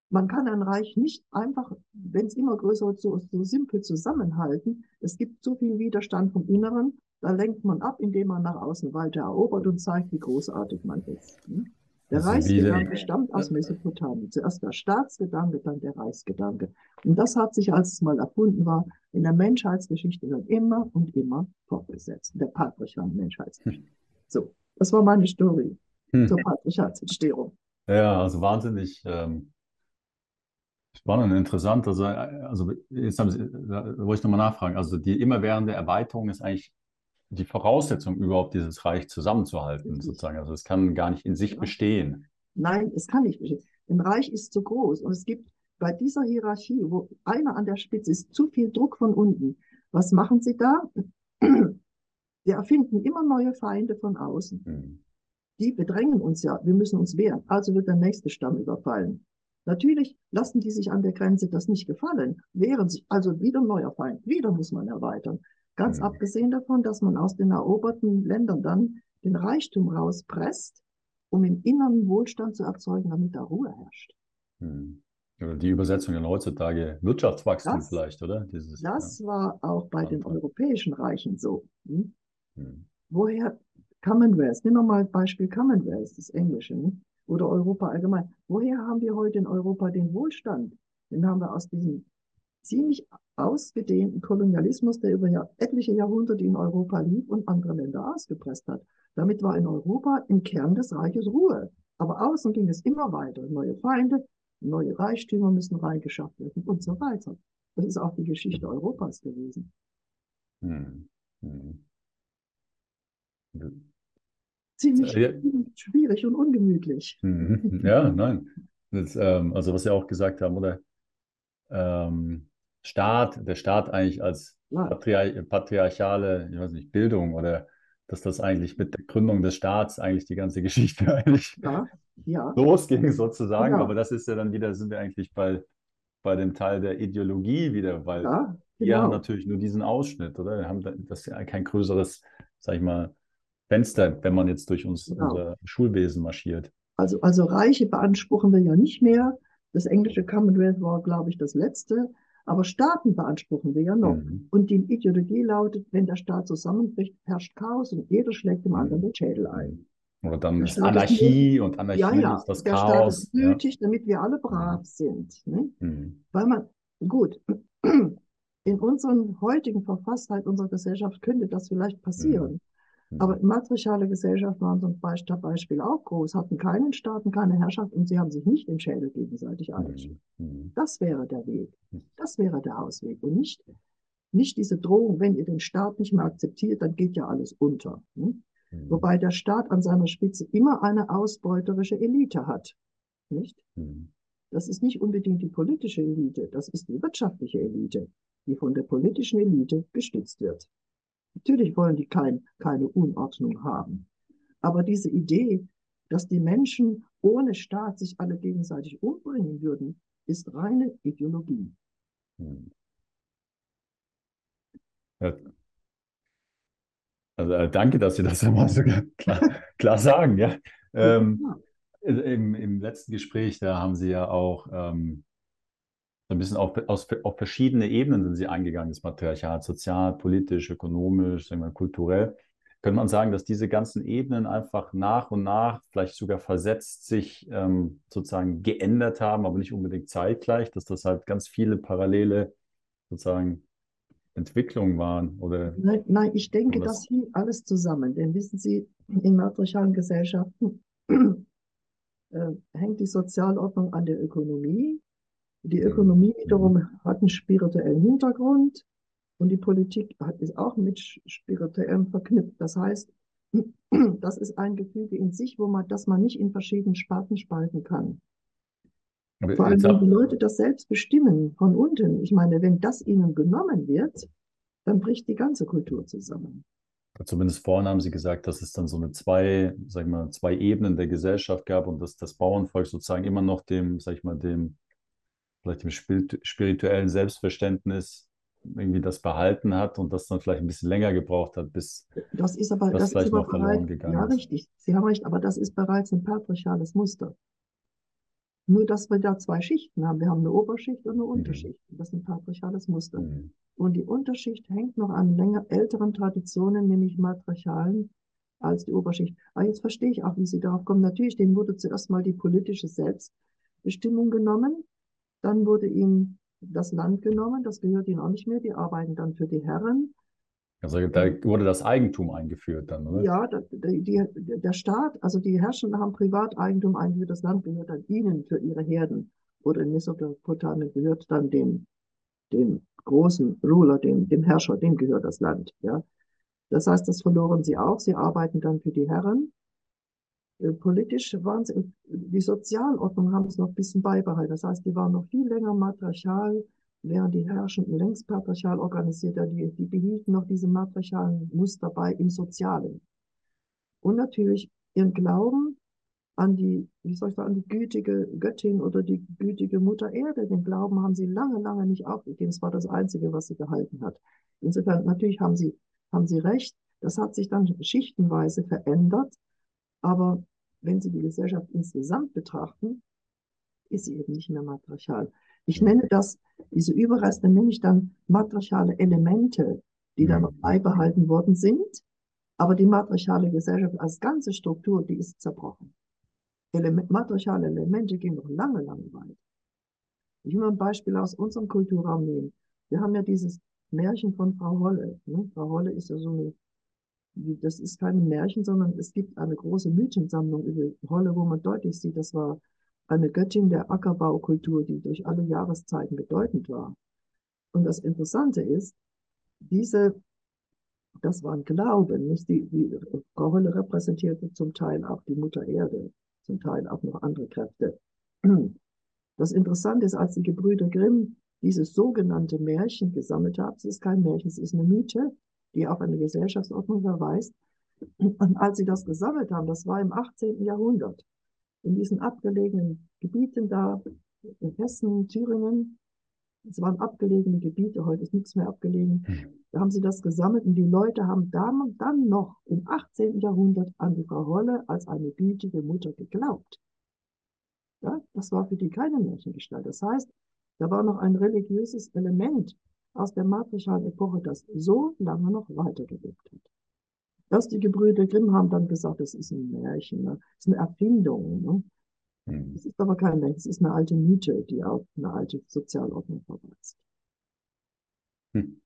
Man kann ein Reich nicht einfach, wenn es immer größer wird, so, so simpel zusammenhalten. Es gibt zu viel Widerstand vom Inneren. Da lenkt man ab, indem man nach außen weiter erobert und zeigt, wie großartig man ist. Hm? Der also Reichsgedanke stammt aus Mesopotamien. Zuerst der Staatsgedanke, dann der Reichsgedanke. Und das hat sich, als es mal erfunden war, in der Menschheitsgeschichte dann immer und immer fortgesetzt. Der patriarchalen Menschheitsgeschichte. Hm. So, das war meine Story hm. zur Patriarchatsentstehung. Ja, also wahnsinnig ähm, spannend, interessant. Also, also jetzt haben Sie, wollte ich nochmal nachfragen. Also die immerwährende Erweiterung ist eigentlich die Voraussetzung, überhaupt dieses Reich zusammenzuhalten, sozusagen. Also es kann gar nicht in sich ja. bestehen. Nein, es kann nicht bestehen. Ein Reich ist zu groß und es gibt bei dieser Hierarchie, wo einer an der Spitze ist, zu viel Druck von unten. Was machen sie da? Wir erfinden immer neue Feinde von außen. Hm. Die bedrängen uns ja, wir müssen uns wehren. Also wird der nächste Stamm überfallen. Natürlich lassen die sich an der Grenze das nicht gefallen, wehren sich, also wieder ein neuer Feind, wieder muss man erweitern. Ganz mhm. abgesehen davon, dass man aus den eroberten Ländern dann den Reichtum rauspresst, um im Inneren Wohlstand zu erzeugen, damit da Ruhe herrscht. Mhm. Die Übersetzung in heutzutage Wirtschaftswachstum das, vielleicht, oder? Dieses, das ja. war auch bei den europäischen Reichen so. Hm? Hm. Woher Commonwealth, nehmen wir mal Beispiel Commonwealth, das Englische, hm? Oder Europa allgemein. Woher haben wir heute in Europa den Wohlstand? Den haben wir aus diesem ziemlich ausgedehnten Kolonialismus, der über etliche Jahrhunderte in Europa lief und andere Länder ausgepresst hat. Damit war in Europa im Kern des Reiches Ruhe. Aber außen ging es immer weiter. Neue Feinde, neue Reichtümer müssen reingeschafft werden und so weiter. Das ist auch die Geschichte Europas gewesen. Hm. Hm. Ziemlich ja. schwierig und ungemütlich. Hm. Ja, nein. Das, ähm, also was Sie auch gesagt haben, oder? Ähm, Staat, der Staat eigentlich als patriar patriarchale, ich weiß nicht, Bildung oder dass das eigentlich mit der Gründung des Staats eigentlich die ganze Geschichte eigentlich ja, ja. losging sozusagen. Ja. Aber das ist ja dann wieder, sind wir eigentlich bei, bei dem Teil der Ideologie wieder, weil ja, genau. wir haben natürlich nur diesen Ausschnitt, oder? Wir haben das ja kein größeres, sag ich mal, Fenster, wenn man jetzt durch uns, genau. unser Schulwesen marschiert. Also, also Reiche beanspruchen wir ja nicht mehr. Das englische Commonwealth war, glaube ich, das letzte. Aber Staaten beanspruchen wir ja noch. Mhm. Und die Ideologie lautet, wenn der Staat zusammenbricht, herrscht Chaos und jeder schlägt dem anderen den Schädel ein. Oder dann ist Anarchie und Anarchie ja, ja, ist das der Chaos. Der Staat ist nötig, ja. damit wir alle brav sind. Ne? Mhm. Weil man, gut, in unserer heutigen Verfasstheit unserer Gesellschaft könnte das vielleicht passieren. Mhm. Aber mhm. matriarchale Gesellschaften waren zum Beispiel auch groß, hatten keinen Staaten, keine Herrschaft und sie haben sich nicht im Schädel gegenseitig eingeschickt. Mhm. mhm. Das wäre der Weg. Das wäre der Ausweg und nicht, nicht diese Drohung, wenn ihr den Staat nicht mehr akzeptiert, dann geht ja alles unter. Mhm. Wobei der Staat an seiner Spitze immer eine ausbeuterische Elite hat. Nicht? Mhm. Das ist nicht unbedingt die politische Elite, das ist die wirtschaftliche Elite, die von der politischen Elite gestützt wird. Natürlich wollen die kein, keine Unordnung haben. Aber diese Idee, dass die Menschen ohne Staat sich alle gegenseitig umbringen würden, ist reine Ideologie. Hm. Ja. Also äh, danke, dass Sie das einmal so klar, klar sagen, ja. Ähm, im, Im letzten Gespräch, da haben Sie ja auch ähm, so ein bisschen auf, aus, auf verschiedene Ebenen sind Sie eingegangen, das Matriarchat, sozial, politisch, ökonomisch, sagen wir, kulturell. Könnte man sagen, dass diese ganzen Ebenen einfach nach und nach, vielleicht sogar versetzt, sich ähm, sozusagen geändert haben, aber nicht unbedingt zeitgleich, dass das halt ganz viele parallele sozusagen Entwicklungen waren? Oder nein, nein, ich denke, das, das hing alles zusammen. Denn wissen Sie, in matriarchalen Gesellschaften äh, hängt die Sozialordnung an der Ökonomie. Die. Ökonomie wiederum hat einen spirituellen Hintergrund und die Politik hat, ist auch mit spirituellem verknüpft. Das heißt, das ist ein Gefüge in sich, wo man, das man nicht in verschiedenen Sparten spalten kann. Aber Vor allem, wenn die Leute das selbst bestimmen von unten. Ich meine, wenn das ihnen genommen wird, dann bricht die ganze Kultur zusammen. Zumindest vorhin haben Sie gesagt, dass es dann so eine zwei, sag ich mal, zwei Ebenen der Gesellschaft gab und dass das Bauernvolk sozusagen immer noch dem, sag ich mal, dem, vielleicht dem spirituellen Selbstverständnis irgendwie das behalten hat und das dann vielleicht ein bisschen länger gebraucht hat, bis das ist aber das, das vielleicht ist aber noch bereit, verloren gegangen ja, ist. Ja, richtig. Sie haben recht, aber das ist bereits ein patriarchales Muster. Nur, dass wir da zwei Schichten haben. Wir haben eine Oberschicht und eine mhm. Unterschicht. Das ist ein patriarchales Muster. Mhm. Und die Unterschicht hängt noch an länger älteren Traditionen, nämlich matriarchalen, als die Oberschicht. Aber jetzt verstehe ich auch, wie Sie darauf kommen. Natürlich, denen wurde zuerst mal die politische Selbstbestimmung genommen. Dann wurde ihnen das Land genommen. Das gehört ihnen auch nicht mehr. Die arbeiten dann für die Herren. Also da wurde das Eigentum eingeführt dann, oder? Ja, die, die, der Staat, also die Herrschenden haben Privateigentum eingeführt, das Land gehört dann ihnen für ihre Herden. Oder in Mesopotamien gehört dann dem, dem großen Ruler, dem, dem Herrscher, dem gehört das Land. Ja. Das heißt, das verloren sie auch. Sie arbeiten dann für die Herren. Äh, politisch waren sie, die Sozialordnung haben es noch ein bisschen beibehalten. Das heißt, die waren noch viel länger matriarchal während die Herrschenden längst patriarchal organisiert, die, die behielten noch diese matriarchalen Muster bei im Sozialen. Und natürlich ihren Glauben an die, wie soll ich sagen, an die gütige Göttin oder die gütige Mutter Erde. Den Glauben haben sie lange, lange nicht aufgegeben. Es war das Einzige, was sie gehalten hat. Insofern, natürlich haben sie, haben sie recht. Das hat sich dann schichtenweise verändert. Aber wenn Sie die Gesellschaft insgesamt betrachten, ist sie eben nicht mehr matriarchal. Ich nenne das, diese Überreste nenne ich dann matriarchale Elemente, die dann noch beibehalten worden sind. Aber die matriarchale Gesellschaft als ganze Struktur, die ist zerbrochen. Element, matriarchale Elemente gehen noch lange, lange weit. Ich will ein Beispiel aus unserem Kulturraum nehmen. Wir haben ja dieses Märchen von Frau Holle. Ne? Frau Holle ist ja so eine, das ist kein Märchen, sondern es gibt eine große Mythensammlung über Holle, wo man deutlich sieht, das war eine Göttin der Ackerbaukultur, die durch alle Jahreszeiten bedeutend war. Und das Interessante ist, diese, das waren Glauben, nicht die, die Frau Holle repräsentierte zum Teil auch die Mutter Erde, zum Teil auch noch andere Kräfte. Das Interessante ist, als die Gebrüder Grimm dieses sogenannte Märchen gesammelt haben, es ist kein Märchen, es ist eine Mythe, die auf eine Gesellschaftsordnung verweist. Und als sie das gesammelt haben, das war im 18. Jahrhundert, in diesen abgelegenen Gebieten da, in Hessen, Thüringen, es waren abgelegene Gebiete, heute ist nichts mehr abgelegen. Hm. Da haben sie das gesammelt und die Leute haben dann, dann noch im 18. Jahrhundert an die Frau Holle als eine gütige Mutter geglaubt. Ja, das war für die keine Märchengestalt. Das heißt, da war noch ein religiöses Element aus der matriarchalen Epoche, das so lange noch weitergelebt hat. Dass die Gebrüder Grimm haben dann gesagt, das ist ein Märchen, ne? das ist eine Erfindung. Ne? Hm. Das ist aber kein Märchen, das ist eine alte Mythe, die auf eine alte Sozialordnung verweist. Hm.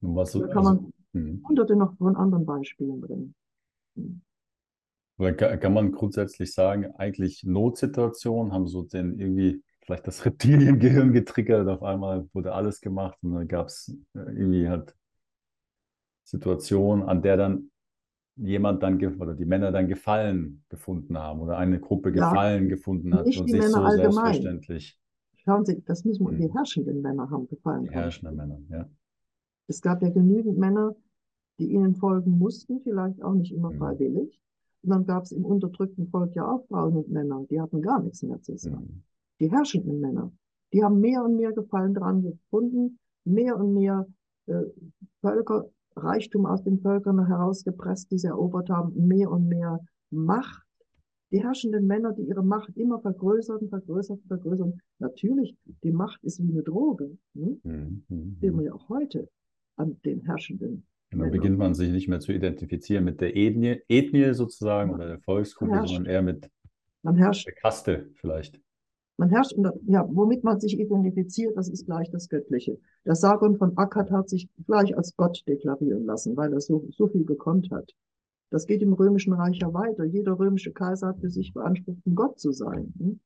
Was da kann man hm. hunderte noch von anderen Beispielen bringen. Hm. Kann man grundsätzlich sagen, eigentlich Notsituationen haben so den irgendwie vielleicht das Reptiliengehirn getriggert, auf einmal wurde alles gemacht und dann gab es äh, irgendwie halt Situation, an der dann jemand dann oder die Männer dann Gefallen gefunden haben oder eine Gruppe Gefallen ja, gefunden hat und sich Männer so allgemein. selbstverständlich. Schauen Sie, das müssen wir, die herrschenden Männer haben gefallen. Die herrschenden Männer, ja. Es gab ja genügend Männer, die ihnen folgen mussten, vielleicht auch nicht immer hm. freiwillig. Und dann gab es im unterdrückten Volk ja auch Frauen und Männer, die hatten gar nichts mehr zu sagen. Hm. Die herrschenden Männer, die haben mehr und mehr Gefallen dran gefunden, mehr und mehr äh, Völker Reichtum aus den Völkern herausgepresst, die sie erobert haben, mehr und mehr Macht. Die herrschenden Männer, die ihre Macht immer vergrößern, vergrößern, vergrößern. Natürlich, die Macht ist wie eine Droge. Hm? Mhm. Sehen wir ja auch heute an den herrschenden. Und dann beginnt man sich nicht mehr zu identifizieren mit der Ethnie, Ethnie sozusagen oder der Volksgruppe, sondern eher mit man herrscht, der Kaste vielleicht. Man herrscht, ja, womit man sich identifiziert, das ist gleich das Göttliche. Der Sargon von Akkad hat sich gleich als Gott deklarieren lassen, weil er so, so viel gekonnt hat. Das geht im Römischen Reich ja weiter. Jeder römische Kaiser hat für sich beansprucht, ein Gott zu sein. Hm?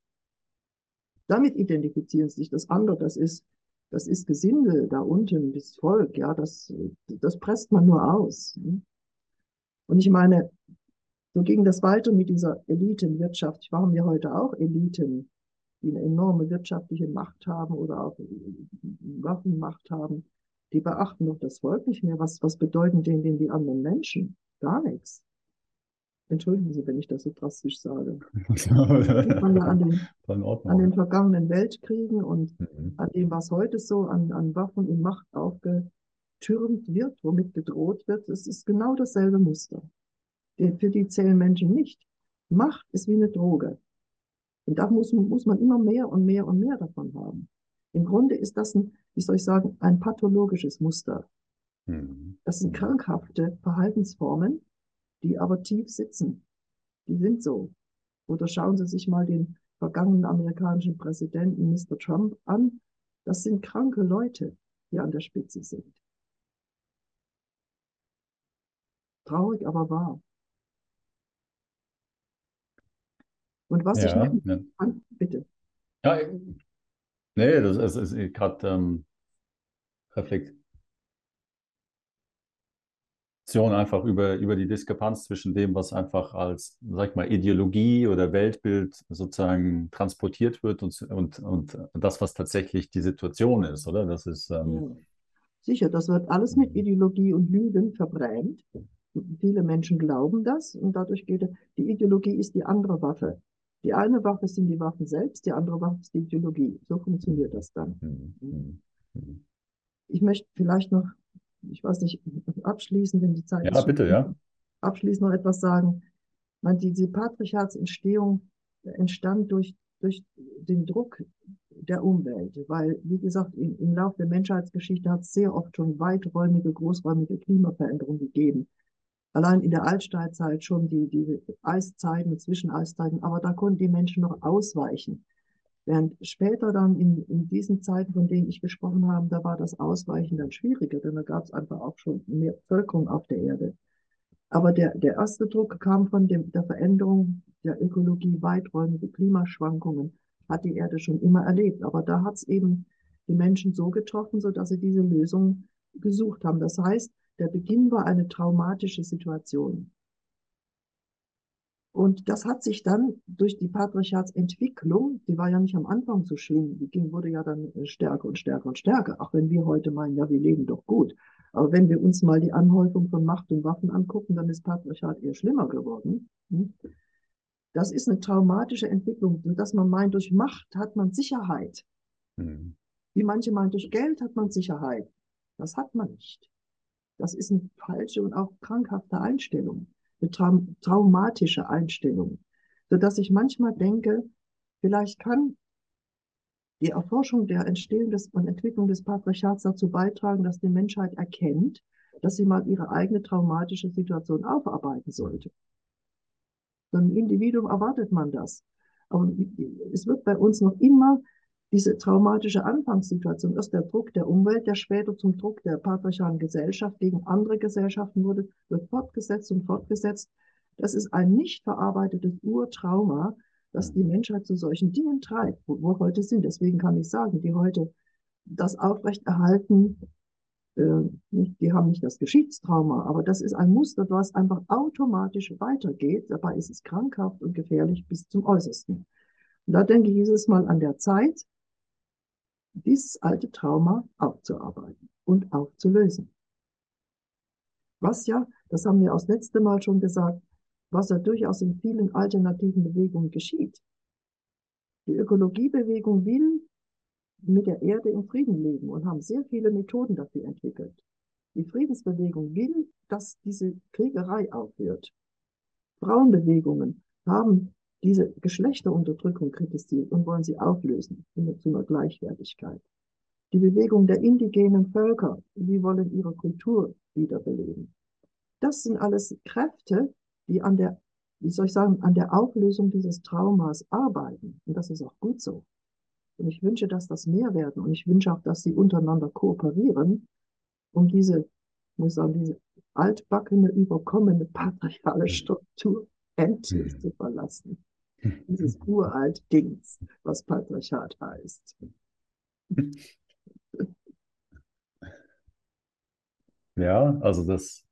Damit identifizieren sie sich. Das andere, das ist, das ist Gesindel da unten, das Volk, ja, das, das presst man nur aus. Hm? Und ich meine, so ging das weiter mit dieser Elitenwirtschaft. Ich waren wir heute auch Eliten die eine enorme wirtschaftliche Macht haben oder auch Waffenmacht haben, die beachten doch das Volk nicht mehr. Was, was bedeuten denen, denen die anderen Menschen? Gar nichts. Entschuldigen Sie, wenn ich das so drastisch sage. Das sieht man ja an den, an den vergangenen Weltkriegen und mhm. an dem, was heute so an, an Waffen und Macht aufgetürmt wird, womit gedroht wird. Es ist genau dasselbe Muster. Für die zählen Menschen nicht. Macht ist wie eine Droge. Und da muss, muss man immer mehr und mehr und mehr davon haben. Im Grunde ist das ein, wie soll ich sagen, ein pathologisches Muster. Mhm. Das sind krankhafte Verhaltensformen, die aber tief sitzen. Die sind so. Oder schauen Sie sich mal den vergangenen amerikanischen Präsidenten Mr. Trump an. Das sind kranke Leute, die an der Spitze sind. Traurig, aber wahr. Und was ja, ich ja. An, bitte. Ja, nee, das ist, ist gerade ähm, Reflexion einfach über, über die Diskrepanz zwischen dem, was einfach als, sag ich mal, Ideologie oder Weltbild sozusagen transportiert wird und, und, und das, was tatsächlich die Situation ist, oder? Das ist. Ähm, Sicher, das wird alles mit Ideologie und Lügen verbrämt. Viele Menschen glauben das und dadurch geht die Ideologie ist die andere Waffe. Die eine Waffe sind die Waffen selbst, die andere Waffe ist die Ideologie. So funktioniert das dann. Mhm. Mhm. Ich möchte vielleicht noch, ich weiß nicht, abschließend, wenn die Zeit ja, ist. bitte, ja. Abschließend noch etwas sagen. Man, diese Patriarchatsentstehung entstand durch, durch den Druck der Umwelt, weil, wie gesagt, im, im Laufe der Menschheitsgeschichte hat es sehr oft schon weiträumige, großräumige Klimaveränderungen gegeben allein in der Altsteinzeit schon die, die Eiszeiten, Zwischeneiszeiten, aber da konnten die Menschen noch ausweichen. Während später dann in, in diesen Zeiten, von denen ich gesprochen habe, da war das Ausweichen dann schwieriger, denn da gab es einfach auch schon mehr Bevölkerung auf der Erde. Aber der, der erste Druck kam von dem, der Veränderung der Ökologie, weiträumige Klimaschwankungen, hat die Erde schon immer erlebt. Aber da hat es eben die Menschen so getroffen, so dass sie diese Lösung gesucht haben. Das heißt, der Beginn war eine traumatische Situation. Und das hat sich dann durch die Patriarchatsentwicklung, die war ja nicht am Anfang so schön, die ging, wurde ja dann stärker und stärker und stärker, auch wenn wir heute meinen, ja, wir leben doch gut. Aber wenn wir uns mal die Anhäufung von Macht und Waffen angucken, dann ist Patriarchat eher schlimmer geworden. Hm? Das ist eine traumatische Entwicklung, dass man meint, durch Macht hat man Sicherheit. Mhm. Wie manche meinen, durch Geld hat man Sicherheit. Das hat man nicht. Das ist eine falsche und auch krankhafte Einstellung, eine traum traumatische Einstellung, sodass ich manchmal denke, vielleicht kann die Erforschung der Entstehung des, und Entwicklung des Patriarchats dazu beitragen, dass die Menschheit erkennt, dass sie mal ihre eigene traumatische Situation aufarbeiten sollte. So ein Individuum erwartet man das. Aber es wird bei uns noch immer diese traumatische Anfangssituation, erst der Druck der Umwelt, der später zum Druck der patriarchalen Gesellschaft gegen andere Gesellschaften wurde, wird fortgesetzt und fortgesetzt. Das ist ein nicht verarbeitetes Urtrauma, das die Menschheit zu solchen Dingen treibt, wo wir heute sind. Deswegen kann ich sagen, die heute das aufrechterhalten, äh, die haben nicht das Geschichtstrauma, aber das ist ein Muster, was einfach automatisch weitergeht. Dabei ist es krankhaft und gefährlich bis zum Äußersten. Und da denke ich, ist es mal an der Zeit, dieses alte Trauma aufzuarbeiten und aufzulösen. Was ja, das haben wir auch das letzte Mal schon gesagt, was ja durchaus in vielen alternativen Bewegungen geschieht. Die Ökologiebewegung will mit der Erde in Frieden leben und haben sehr viele Methoden dafür entwickelt. Die Friedensbewegung will, dass diese Kriegerei aufhört. Frauenbewegungen haben diese Geschlechterunterdrückung kritisiert und wollen sie auflösen zu einer Gleichwertigkeit. Die Bewegung der indigenen Völker, die wollen ihre Kultur wiederbeleben. Das sind alles Kräfte, die an der, wie soll ich sagen, an der Auflösung dieses Traumas arbeiten. Und das ist auch gut so. Und ich wünsche, dass das mehr werden. Und ich wünsche auch, dass sie untereinander kooperieren, um diese, muss ich sagen, diese altbackene, überkommene patriarchale Struktur endlich zu verlassen. Dieses uralt Dings, was Patriarchat heißt. Ja, also das,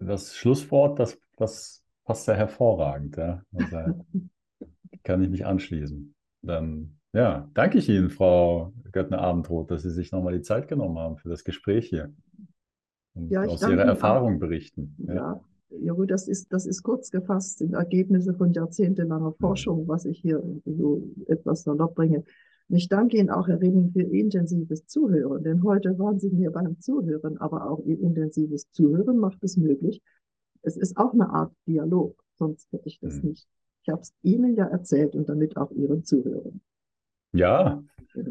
das Schlusswort, das, das passt ja hervorragend. Ja. Also, kann ich mich anschließen. Dann ja, danke ich Ihnen, Frau Göttner-Abendroth, dass Sie sich nochmal die Zeit genommen haben für das Gespräch hier und Ja, aus Ihrer Ihnen Erfahrung berichten. Ja. Ja, ja gut, das ist, das ist kurz gefasst, sind Ergebnisse von jahrzehntelanger. Forschung, was ich hier so etwas salopp bringe. Und ich danke Ihnen auch, Herr Reding, für Ihr intensives Zuhören, denn heute waren Sie mir beim Zuhören, aber auch Ihr intensives Zuhören macht es möglich. Es ist auch eine Art Dialog, sonst hätte ich das Mhm. nicht. Ich habe es Ihnen ja erzählt und damit auch Ihren Zuhörern. Ja,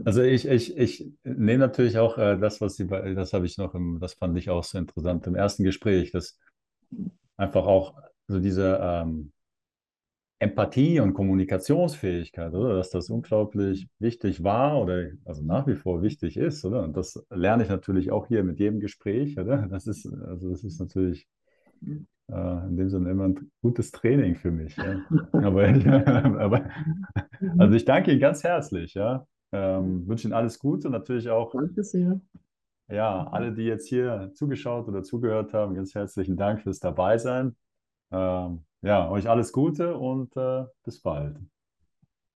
also ich, ich, ich nehme natürlich auch äh, das, was Sie, bei- das habe ich noch im, das fand ich auch so interessant im ersten Gespräch, dass einfach auch so diese ähm, Empathie und Kommunikationsfähigkeit, oder? Dass das unglaublich wichtig war oder also nach wie vor wichtig ist, oder? Und das lerne ich natürlich auch hier mit jedem Gespräch, oder? Das ist, also das ist natürlich äh, in dem Sinne immer ein gutes Training für mich, ja. Aber, aber also ich danke Ihnen ganz herzlich, ja. Ähm, wünsche Ihnen alles Gute und natürlich auch, Danke sehr. Ja, alle, die jetzt hier zugeschaut oder zugehört haben, ganz herzlichen Dank fürs Dabeisein. Ähm, ja, euch alles Gute und äh, bis bald.